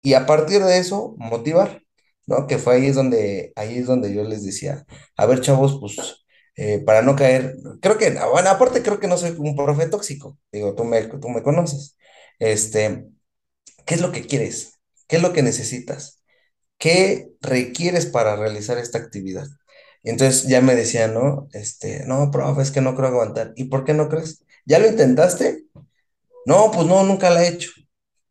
Y a partir de eso, motivar, ¿no? Que fue ahí es donde, ahí es donde yo les decía, a ver, chavos, pues, eh, para no caer, creo que, bueno, aparte creo que no soy un profe tóxico, digo, tú me, tú me conoces. Este, ¿qué es lo que quieres? ¿Qué es lo que necesitas? ¿qué requieres para realizar esta actividad? Entonces ya me decía, ¿no? Este, no, profe, es que no creo aguantar. ¿Y por qué no crees? ¿Ya lo intentaste? No, pues no, nunca lo he hecho.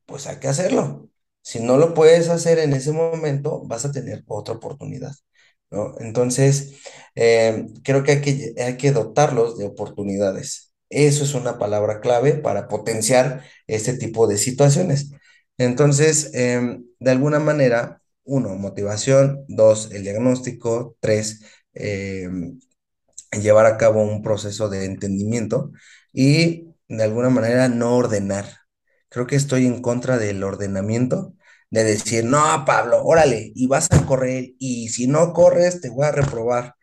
Pues hay que hacerlo. Si no lo puedes hacer en ese momento, vas a tener otra oportunidad, ¿no? Entonces, eh, creo que hay, que hay que dotarlos de oportunidades. Eso es una palabra clave para potenciar este tipo de situaciones. Entonces, em, de alguna manera, uno, motivación, dos, el diagnóstico, tres, em, llevar a cabo un proceso de entendimiento y de alguna manera no ordenar. Creo que estoy en contra del ordenamiento, de decir, no, Pablo, órale, y vas a correr, y si no corres, te voy a reprobar.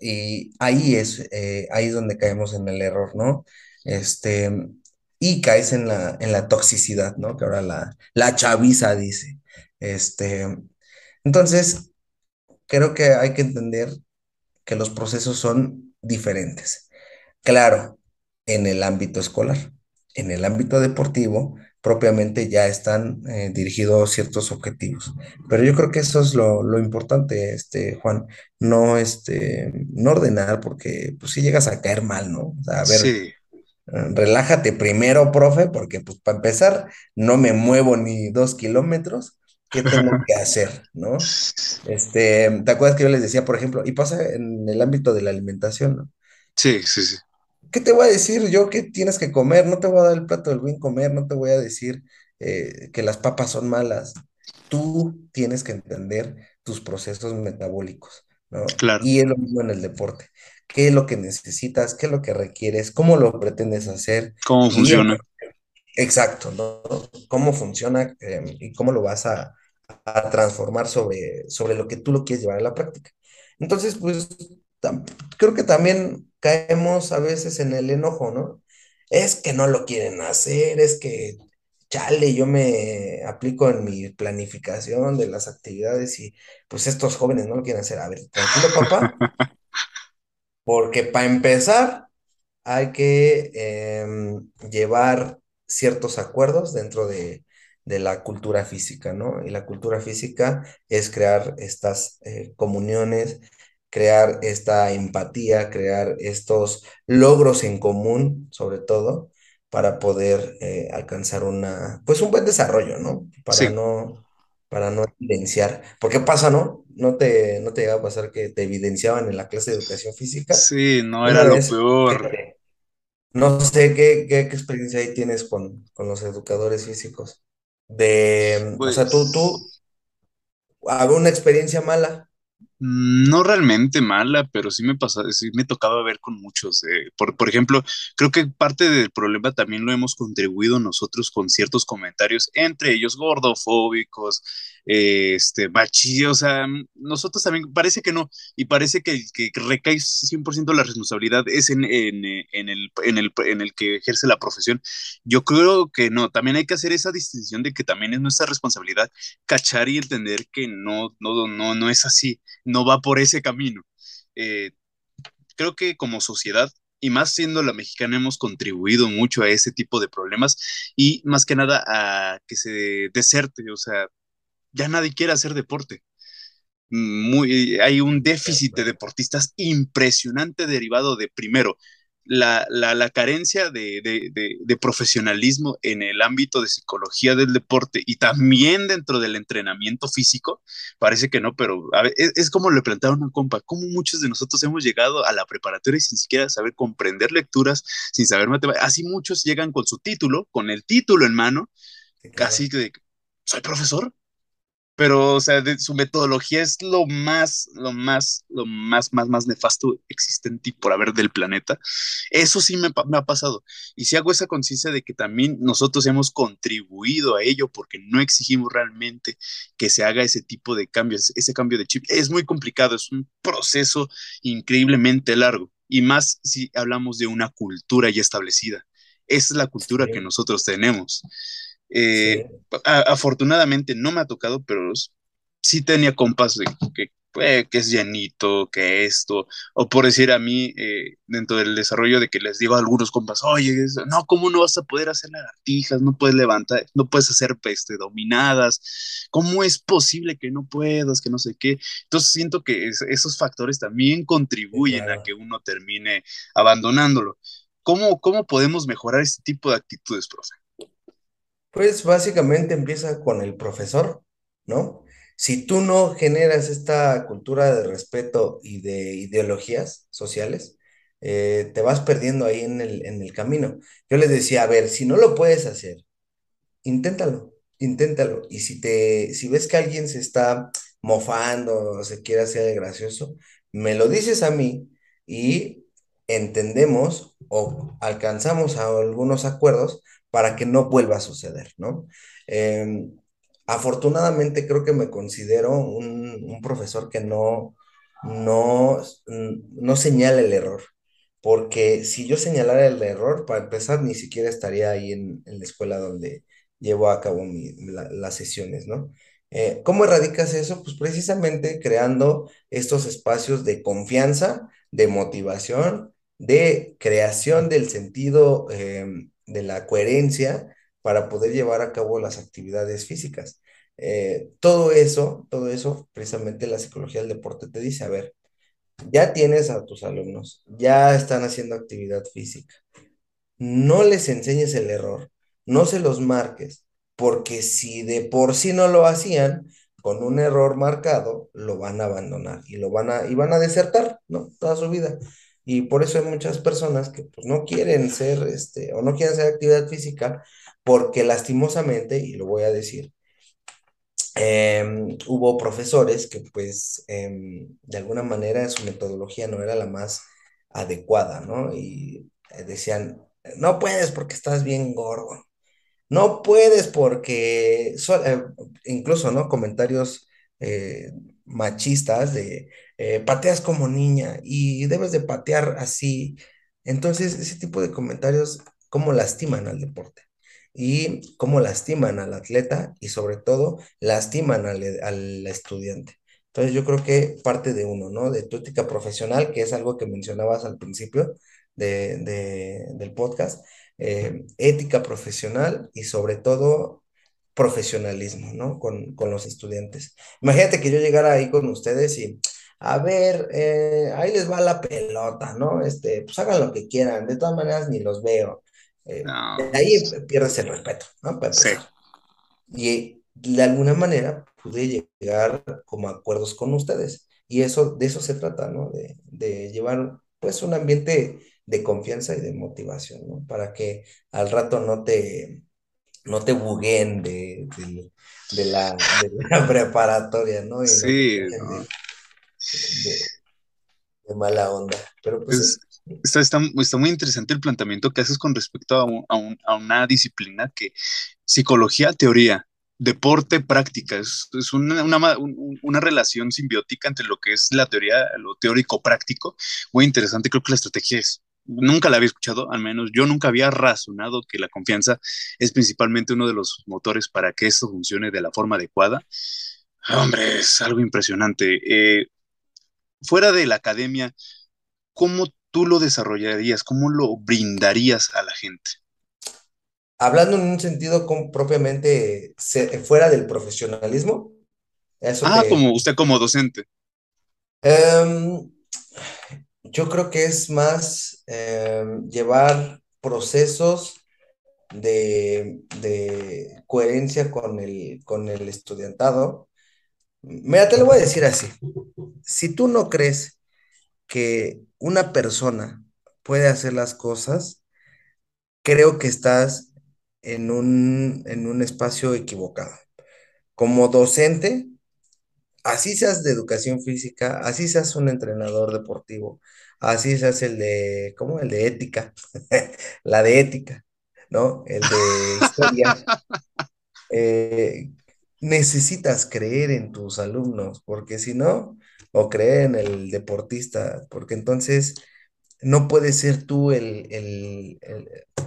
Y ahí es, eh, ahí es donde caemos en el error, ¿no? Este, y caes en la, en la toxicidad, ¿no? Que ahora la, la chaviza dice. Este, entonces, creo que hay que entender que los procesos son diferentes. Claro, en el ámbito escolar, en el ámbito deportivo, propiamente ya están eh, dirigidos ciertos objetivos. Pero yo creo que eso es lo, importante, este, Juan, no, este, no ordenar, porque pues si llegas a caer mal, ¿no? a ver, eh, relájate primero, profe, porque pues para empezar, no me muevo ni dos kilómetros qué tengo que hacer, ¿no? Este, ¿te acuerdas que yo les decía, por ejemplo, y pasa en el ámbito de la alimentación, ¿no? Sí, sí, sí. ¿qué te voy a decir yo que tienes que comer? No te voy a dar el plato del bien comer, no te voy a decir eh, que las papas son malas. Tú tienes que entender tus procesos metabólicos, ¿no? Claro, Y es lo mismo en el deporte. ¿Qué es lo que necesitas? ¿Qué es lo que requieres? ¿Cómo lo pretendes hacer? cómo funciona. exacto, ¿no? ¿Cómo funciona eh, y cómo lo vas a, a transformar sobre, sobre lo que tú lo quieres llevar a la práctica? Entonces, pues creo que también caemos a veces en el enojo, ¿no? Es que no lo quieren hacer, es que, chale, yo me aplico en mi planificación de las actividades y pues estos jóvenes no lo quieren hacer. A ver, tranquilo, papá, porque para empezar hay que em, llevar ciertos acuerdos dentro de, de la cultura física, ¿no? Y la cultura física es crear estas eh, comuniones, crear esta empatía, crear estos logros en común, sobre todo, para poder eh, alcanzar una, pues un buen desarrollo, ¿no? Para Sí, no, para no evidenciar. Porque pasa, ¿no? No te, no te llega a pasar que te evidenciaban en la clase de educación física. sí, no era lo peor. no sé qué, qué, qué experiencia ahí tienes con, con los educadores físicos. De, o sea, tú, tú, Pues ¿hago una experiencia mala? mm, no realmente mala, pero sí me pasa, sí me tocaba ver con muchos. eh, Por, por ejemplo, creo que parte del problema también lo hemos contribuido nosotros con ciertos comentarios, entre ellos gordofóbicos, este, machistas, o sea, nosotros también, parece que no, y parece que, que recae 100% la responsabilidad es en, en, eh, en el, en el, en el que ejerce la profesión. Yo creo que no, también hay que hacer esa distinción de que también es nuestra responsabilidad cachar y entender que no, no, no, no es así, no va por ese camino. Eh, creo que como sociedad, y más siendo la mexicana, hemos contribuido mucho a ese tipo de problemas y más que nada a que se deserte, o sea, ya nadie quiere hacer deporte. Muy, hay un déficit de deportistas impresionante derivado de, primero, la, la, la carencia de, de, de, de, profesionalismo en el ámbito de psicología del deporte y también dentro del entrenamiento físico, parece que no, pero a ver, es, es, como le plantearon a compa, como muchos de nosotros hemos llegado a la preparatoria sin siquiera saber comprender lecturas, sin saber matemáticas, así muchos llegan con su título, con el título en mano, sí, claro. casi de, soy profesor, pero, o sea, de, su metodología es lo más, lo más, lo más, más, más nefasto existente por haber del planeta. Eso sí me, me ha pasado. Y si hago esa conciencia de que también nosotros hemos contribuido a ello porque no exigimos realmente que se haga ese tipo de cambios, ese cambio de chip. Es muy complicado, es un proceso increíblemente largo. Y más si hablamos de una cultura ya establecida. Esa es la cultura sí. que nosotros tenemos. Eh, sí. a, afortunadamente no me ha tocado, pero sí tenía compas de que, eh, que es llenito, que esto, o por decir a mí, eh, dentro del desarrollo de que les digo a algunos compas, oye, no, ¿cómo no vas a poder hacer lagartijas? No puedes levantar, no puedes hacer este, dominadas, ¿cómo es posible que no puedas, que no sé qué? Entonces siento que es, esos factores también contribuyen claro. a que uno termine abandonándolo. ¿Cómo, ¿Cómo podemos mejorar este tipo de actitudes, profe? Pues básicamente empieza con el profesor, ¿no? Si tú no generas esta cultura de respeto y de ideologías sociales, eh, te vas perdiendo ahí en el, en el camino. Yo les decía, a ver, si no lo puedes hacer, inténtalo, inténtalo. Y si, te, si ves que alguien se está mofando o se quiere hacer gracioso, me lo dices a mí y entendemos o alcanzamos a algunos acuerdos para que no vuelva a suceder, ¿no? Eh, afortunadamente creo que me considero un, profesor que no, no, no señala el error, porque si yo señalara el error, para empezar, ni siquiera estaría ahí en, la escuela donde llevo a cabo las sesiones, ¿no? Eh, ¿Cómo erradicas eso? Pues precisamente creando estos espacios de confianza, de motivación, de creación del sentido eh, de la coherencia para poder llevar a cabo las actividades físicas. Eh, todo eso, todo eso, precisamente la psicología del deporte te dice, a ver, ya tienes a tus alumnos, ya están haciendo actividad física, no les enseñes el error, no se los marques, porque si de por sí no lo hacían, con un error marcado, lo van a abandonar y lo van a, y van a desertar, ¿no? Toda su vida. Y por eso hay muchas personas que pues, no quieren ser, este, o no quieren hacer actividad física, porque lastimosamente, y lo voy a decir, em, hubo profesores que pues em, de alguna manera su metodología no era la más adecuada, ¿no? Y eh, decían, no puedes porque estás bien gordo, no puedes porque, eh, incluso, ¿no? Comentarios eh, machistas de eh, pateas como niña y debes de patear así. Entonces, ese tipo de comentarios, cómo lastiman al deporte y cómo lastiman al atleta y sobre todo lastiman al, al estudiante. Entonces, yo creo que parte de uno, ¿no? De tu ética profesional, que es algo que mencionabas al principio de, de- del podcast eh, ética profesional y sobre todo profesionalismo, ¿no? Con, con los estudiantes. Imagínate que yo llegara ahí con ustedes y, a ver, eh, ahí les va la pelota, ¿no? Este, pues hagan lo que quieran, de todas maneras ni los veo. Eh, de No, ahí pierdes el respeto, ¿no? Para sí. Y de alguna manera pude llegar como a acuerdos con ustedes. Y eso, de eso se trata, ¿no? De, de llevar pues un ambiente de confianza y de motivación, ¿no? Para que al rato no te, no te bugueen de, del- de la, de la preparatoria, ¿no? Y no sí, saquen no. De, mala onda. Pero pues Es- es, está, está, está muy interesante el planteamiento que haces con respecto a, a un- a una disciplina que psicología, teoría, deporte, práctica, es, una, una, una relación simbiótica entre lo que es la teoría, lo teórico práctico, muy interesante, creo que la estrategia es, nunca la había escuchado, al menos yo nunca había razonado que la confianza es principalmente uno de los motores para que esto funcione de la forma adecuada. Hombre, es algo impresionante. Eh, fuera de la academia, ¿cómo tú lo desarrollarías? ¿Cómo lo brindarías a la gente? hablando en un sentido propiamente se- fuera del profesionalismo, eso Ah, como usted como docente. Em, yo creo que es más em, llevar procesos de, de coherencia con el, con el estudiantado. Mira, te lo voy a decir así. Si tú no crees que una persona puede hacer las cosas, creo que estás en un, en un espacio equivocado. Como docente, así seas de educación física, así seas un entrenador deportivo, así seas el de, ¿cómo? El de ética, la de ética, ¿no? El de historia. eh, necesitas creer en tus alumnos, porque si no, o creer en el deportista, porque entonces no puedes ser tú el, el-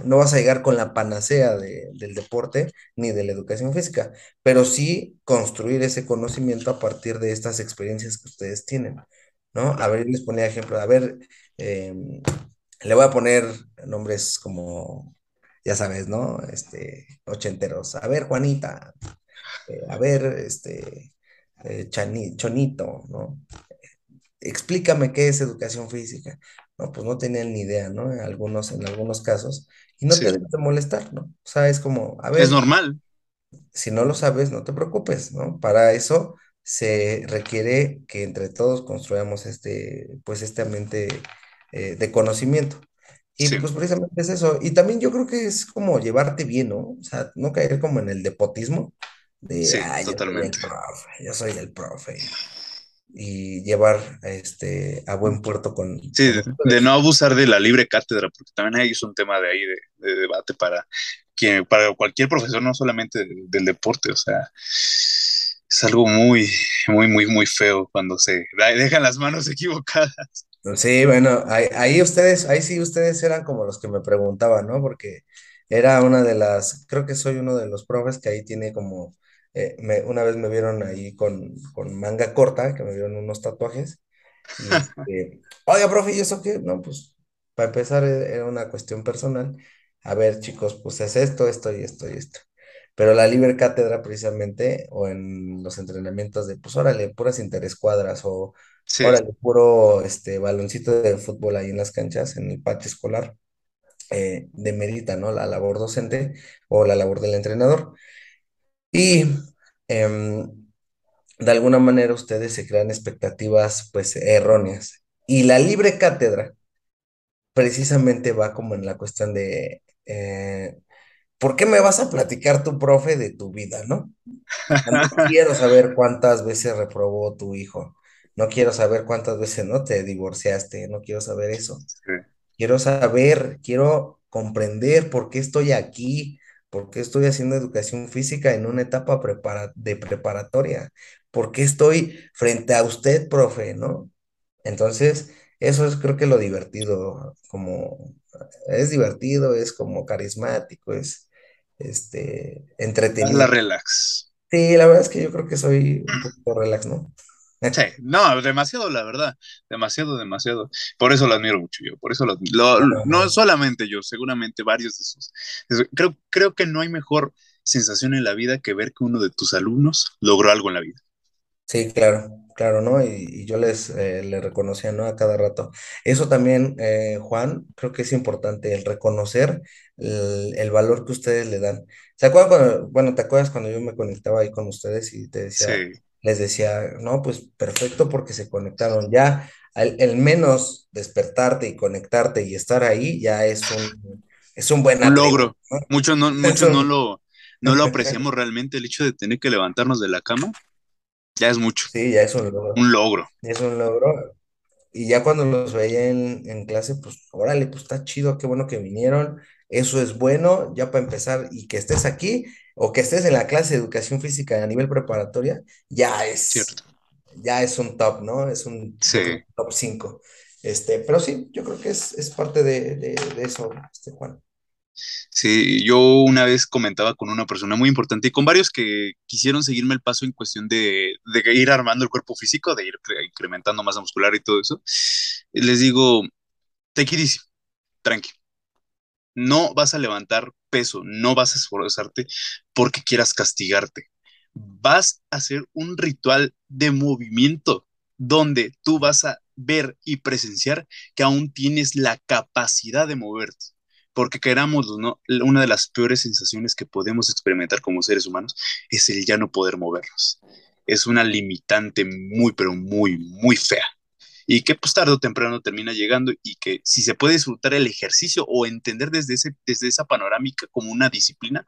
no vas a llegar con la panacea de- del deporte ni de la educación física, pero sí construir ese conocimiento a partir de estas experiencias que ustedes tienen, ¿no? A ver, les ponía ejemplo, a ver, em, le voy a poner nombres como, ya sabes, ¿no? Este, ochenteros. A ver, Juanita, eh, a ver, este, eh, Chani- Chonito, ¿no? explícame qué es educación física. No, pues no tenían ni idea, ¿no? En algunos, en algunos casos. Y no te debes de molestar, ¿no? O sea, es como, a es ver, normal. si no lo sabes, no te preocupes, ¿no? Para eso se requiere que entre todos construyamos este, pues este ambiente eh, de conocimiento. Y Sí, pues precisamente es eso. Y también yo creo que es como llevarte bien, ¿no? O sea, no caer como en el depotismo de, sí, ah, yo soy el totalmente. profe, yo soy el profe y llevar este, a buen puerto con, Sí, de, no abusar de la libre cátedra, porque también ahí es un tema de ahí de, de debate para quien, para cualquier profesor, no solamente de- del deporte, o sea, es algo muy, muy, muy, muy feo cuando se dejan las manos equivocadas. Sí, bueno, ahí, ahí ustedes, ahí sí ustedes eran como los que me preguntaban, ¿no? Porque era una de las, creo que soy uno de los profes que ahí tiene como, eh, me- una vez me vieron ahí con, con manga corta, que me vieron unos tatuajes, y este, oiga, profe, ¿y eso qué? No, pues, para empezar e- era una cuestión personal. A ver, chicos, pues es esto, esto y esto y esto. Pero la libre cátedra precisamente, o en los entrenamientos de, pues órale, puras interescuadras, o Sí, órale, puro este, baloncito de fútbol ahí en las canchas, en el patio escolar, eh, demerita, ¿no? La labor docente o la labor del entrenador. Y em, de alguna manera ustedes se crean expectativas, pues, erróneas. Y la libre cátedra precisamente va como en la cuestión de, eh, ¿por qué me vas a platicar tu profe de tu vida, no? No quiero saber cuántas veces reprobó tu hijo, no quiero saber cuántas veces no te divorciaste, no quiero saber eso. Sí. Quiero saber, quiero comprender por qué estoy aquí, por qué estoy haciendo educación física en una etapa prepara- de preparatoria, por qué estoy frente a usted, profe, ¿no? Entonces, eso es creo que lo divertido, como es divertido, es como carismático, es este Es la entretenido. relax. Sí, la verdad es que yo creo que soy un poquito relax, ¿no? Sí, no, demasiado, la verdad. Demasiado, demasiado. Por eso lo admiro mucho yo. Por eso lo admiro. Lo- no solamente yo, seguramente varios de esos. es- Creo, creo que no hay mejor sensación en la vida que ver que uno de tus alumnos logró algo en la vida. Sí, claro, claro, ¿no? Y, y yo les, eh, les reconocía, ¿no? A cada rato. Eso también, eh, Juan, creo que es importante, el reconocer el, el valor que ustedes le dan. ¿Se acuerdan cuando, bueno, te acuerdas cuando yo me conectaba ahí con ustedes y te decía, Sí, les decía, no, pues perfecto porque se conectaron. Ya, al- el, menos despertarte y conectarte y estar ahí ya es un, es un buen un logro. ¿no? Muchos no, Es muchos no lo, no lo apreciamos realmente. El hecho de tener que levantarnos de la cama ya es mucho. Sí, ya es un logro. Un logro. Es un logro. Y ya cuando los veía en, en clase, pues órale, pues está chido, qué bueno que vinieron. Eso es bueno, ya para empezar, y que estés aquí o que estés en la clase de educación física a nivel preparatoria, ya es, Cierto. ya es un top, ¿no? Es un, Sí. top 5. Este, pero sí, yo creo que es, es parte de, de, de eso, este, Juan. Sí, yo una vez comentaba con una persona muy importante y con varios que quisieron seguirme el paso en cuestión de, de ir armando el cuerpo físico, de ir cre- incrementando masa muscular y todo eso. Les digo, take it easy, tranqui. No vas a levantar peso, no vas a esforzarte porque quieras castigarte. Vas a hacer un ritual de movimiento donde tú vas a ver y presenciar que aún tienes la capacidad de moverte porque querámoslo, ¿no? Una de las peores sensaciones que podemos experimentar como seres humanos es el ya no poder movernos. Es una limitante muy, pero muy, muy fea. Y que pues tarde o temprano termina llegando y que si se puede disfrutar el ejercicio o entender desde, ese, desde esa panorámica como una disciplina,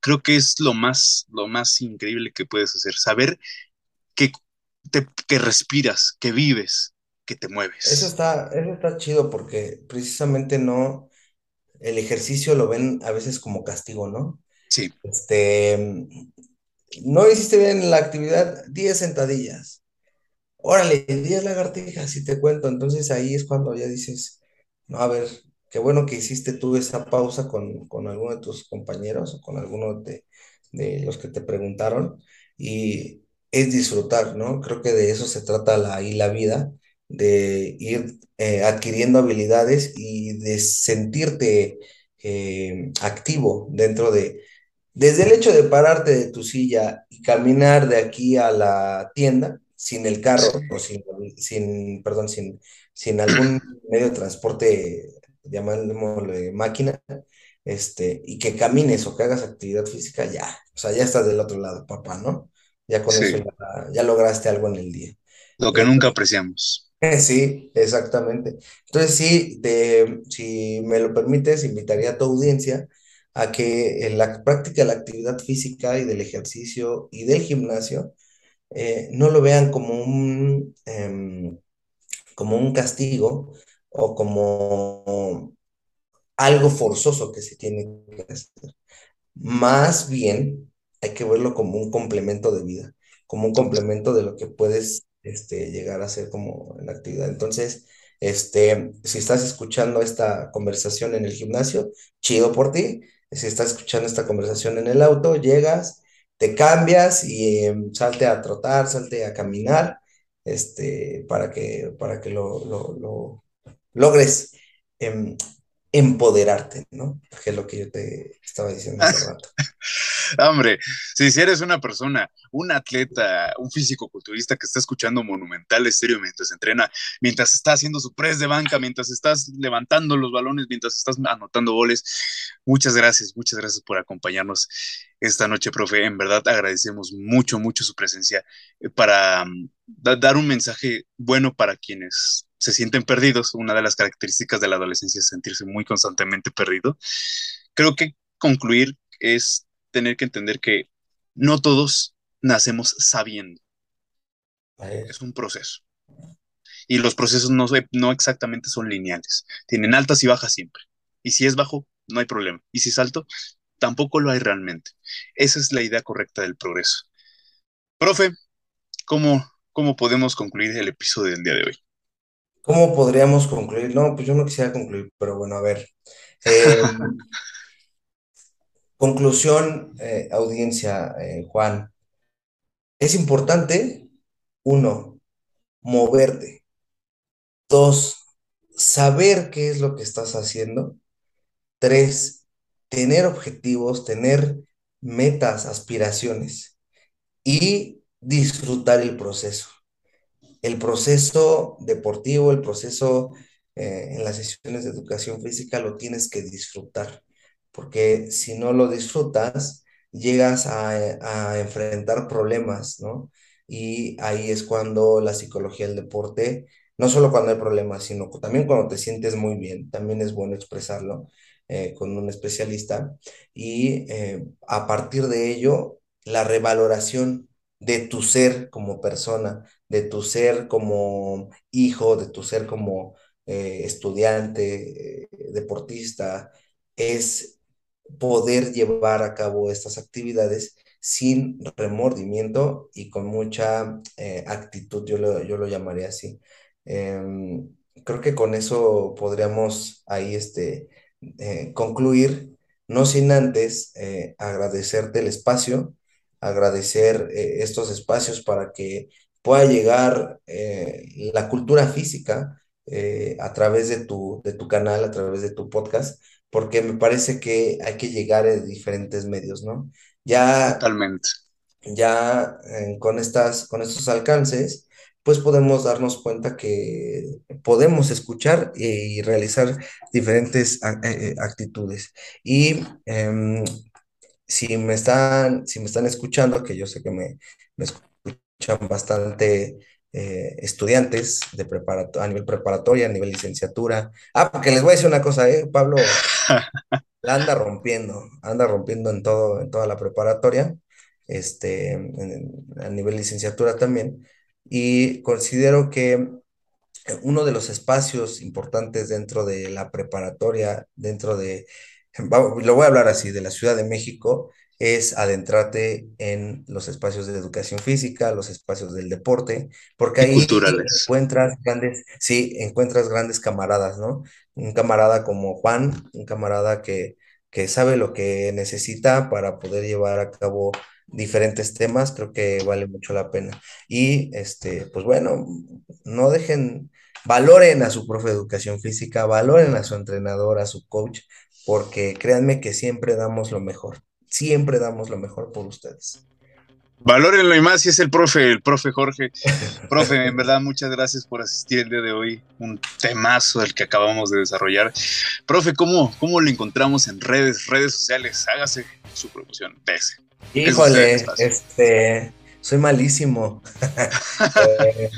creo que es lo más, lo más increíble que puedes hacer. Saber que, te, que respiras, que vives, que te mueves. Eso está, eso está chido porque precisamente no, el ejercicio lo ven a veces como castigo, ¿no? Sí. Este, no hiciste bien la actividad, 10 sentadillas. Órale, 10 lagartijas, si te cuento. Entonces ahí es cuando ya dices, no, a ver, qué bueno que hiciste tú esa pausa con, con alguno de tus compañeros o con alguno de, de los que te preguntaron. Y es disfrutar, ¿no? Creo que de eso se trata la, ahí la vida de ir eh, adquiriendo habilidades y de sentirte eh, activo dentro de, desde el hecho de pararte de tu silla y caminar de aquí a la tienda sin el carro o sin, sin perdón, sin, sin algún medio de transporte, llamémosle máquina, este, y que camines o que hagas actividad física, ya, o sea, ya estás del otro lado, papá, ¿no? Ya con Sí. eso ya, ya lograste algo en el día. Lo que nunca apreciamos. Sí, exactamente. Entonces, sí, de, si me lo permites, invitaría a tu audiencia a que en la práctica de la actividad física y del ejercicio y del gimnasio eh, no lo vean como un, em, como un castigo o como algo forzoso que se tiene que hacer. Más bien, hay que verlo como un complemento de vida, como un complemento de lo que puedes este, llegar a hacer como en la actividad. Entonces, este, si estás escuchando esta conversación en el gimnasio, chido por ti. Si estás escuchando esta conversación en el auto, llegas, te cambias y em, salte a trotar, salte a caminar, este, para que, para que lo, lo, lo logres. Em, empoderarte, ¿no? Que es lo que yo te estaba diciendo hace rato. Hombre, si, eres una persona, un atleta, un físico culturista que está escuchando Monumental Estéreo mientras entrena, mientras está haciendo su press de banca, mientras estás levantando los balones, mientras estás anotando goles, muchas gracias, muchas gracias por acompañarnos esta noche, profe. En verdad agradecemos mucho, mucho su presencia para um, da, dar un mensaje bueno para quienes se sienten perdidos. Una de las características de la adolescencia es sentirse muy constantemente perdido. Creo que concluir es tener que entender que no todos nacemos sabiendo. Es un proceso. Y los procesos no, no exactamente son lineales. Tienen altas y bajas siempre. Y si es bajo, no hay problema. Y si es alto, tampoco lo hay realmente. Esa es la idea correcta del progreso. Profe, ¿cómo, cómo podemos concluir el episodio del día de hoy? ¿Cómo podríamos concluir? No, pues yo no quisiera concluir, pero bueno, a ver. Eh, conclusión, eh, audiencia, eh, Juan. Es importante, uno, moverte. Dos, saber qué es lo que estás haciendo. Tres, tener objetivos, tener metas, aspiraciones y disfrutar el proceso. El proceso deportivo, el proceso eh, en las sesiones de educación física lo tienes que disfrutar, porque si no lo disfrutas, llegas a, a enfrentar problemas, ¿no? Y ahí es cuando la psicología del deporte, no solo cuando hay problemas, sino también cuando te sientes muy bien, también es bueno expresarlo eh, con un especialista y eh, a partir de ello, la revaloración de tu ser como persona, de tu ser como hijo, de tu ser como eh, estudiante, deportista, es poder llevar a cabo estas actividades sin remordimiento y con mucha actitud, yo lo, yo lo llamaría así. Em, creo que con eso podríamos ahí este, eh, concluir, no sin antes eh, agradecerte el espacio, agradecer eh, estos espacios para que pueda llegar la cultura física a través de tu, de tu canal, a través de tu podcast, porque me parece que hay que llegar a diferentes medios, ¿no? Ya, Totalmente. Ya con, estas, con estos alcances, pues podemos darnos cuenta que podemos escuchar y realizar diferentes eh, eh, actitudes. Y em, si me están, si me están escuchando, que yo sé que me, escuchan bastante eh, estudiantes de preparato a nivel preparatoria, a nivel licenciatura. Ah, porque les voy a decir una cosa, ¿eh? Pablo la anda rompiendo, anda rompiendo en todo, en toda la preparatoria, este, a nivel licenciatura también y considero que uno de los espacios importantes dentro de la preparatoria, dentro de, lo voy a hablar así, de la Ciudad de México, es adentrarte en los espacios de educación física, los espacios del deporte, porque ahí encuentras grandes, sí, encuentras grandes camaradas, ¿no? Un camarada como Juan, un camarada que, que sabe lo que necesita para poder llevar a cabo diferentes temas, creo que vale mucho la pena. Y este, pues bueno, no dejen, valoren a su profe de educación física, valoren a su entrenador, a su coach, porque créanme que siempre damos lo mejor, siempre damos lo mejor por ustedes. Valórenlo y más si es el profe, el profe Jorge. Profe, en verdad, muchas gracias por asistir el día de hoy. Un temazo el que acabamos de desarrollar. Profe, ¿cómo, cómo lo encontramos en redes, redes sociales? Hágase su promoción. Pese. Híjole, este, soy malísimo. Eh,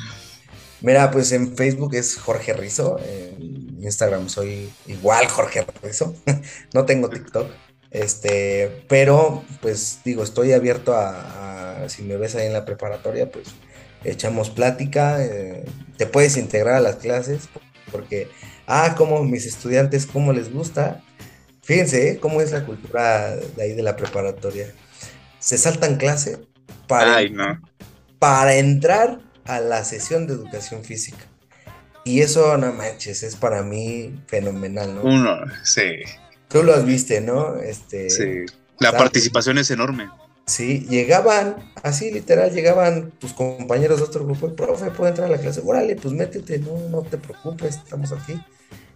mira, pues en Facebook es Jorge Rizo, en Instagram soy igual Jorge Rizo, no tengo TikTok, este, pero pues digo, estoy abierto a, si me ves ahí en la preparatoria, pues echamos plática, eh, te puedes integrar a las clases, porque, ah, como mis estudiantes, cómo les gusta, fíjense, ¿eh? cómo es la cultura de ahí de la preparatoria. Se saltan clase para, para entrar a la sesión de educación física. Y eso, no manches, es para mí fenomenal, ¿no? Uno, sí. Tú lo has viste, ¿no? Este, sí. La participación es enorme. Sí, llegaban, así literal, llegaban tus compañeros de otro grupo, el profe puede entrar a la clase, órale, pues métete, no, no te preocupes, estamos aquí.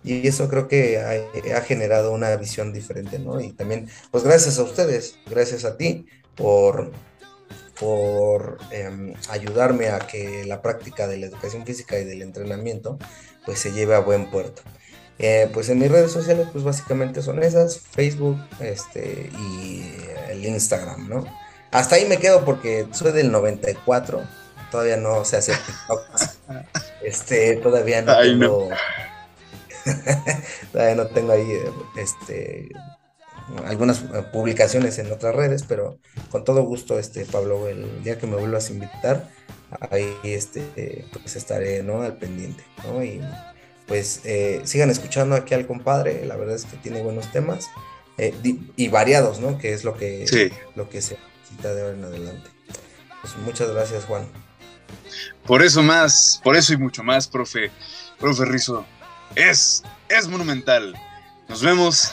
Y eso creo que ha, ha generado una visión diferente, ¿no? Y también, pues gracias a ustedes, gracias a ti, por, por em, ayudarme a que la práctica de la educación física y del entrenamiento pues se lleve a buen puerto. Eh, pues en mis redes sociales pues básicamente son esas, Facebook este, y el Instagram, ¿no? Hasta ahí me quedo porque soy del 94, todavía no se hace TikTok. Este, todavía no Ay, tengo. todavía no tengo ahí este algunas publicaciones en otras redes, pero con todo gusto, este Pablo, el día que me vuelvas a invitar, ahí este pues estaré ¿no? al pendiente, ¿no? Y pues eh, sigan escuchando aquí al compadre, la verdad es que tiene buenos temas eh, y variados, ¿no? Que es lo que, Sí. lo que se necesita de ahora en adelante. Pues muchas gracias, Juan. Por eso más, por eso y mucho más, profe, profe Rizo. Es, es monumental. Nos vemos.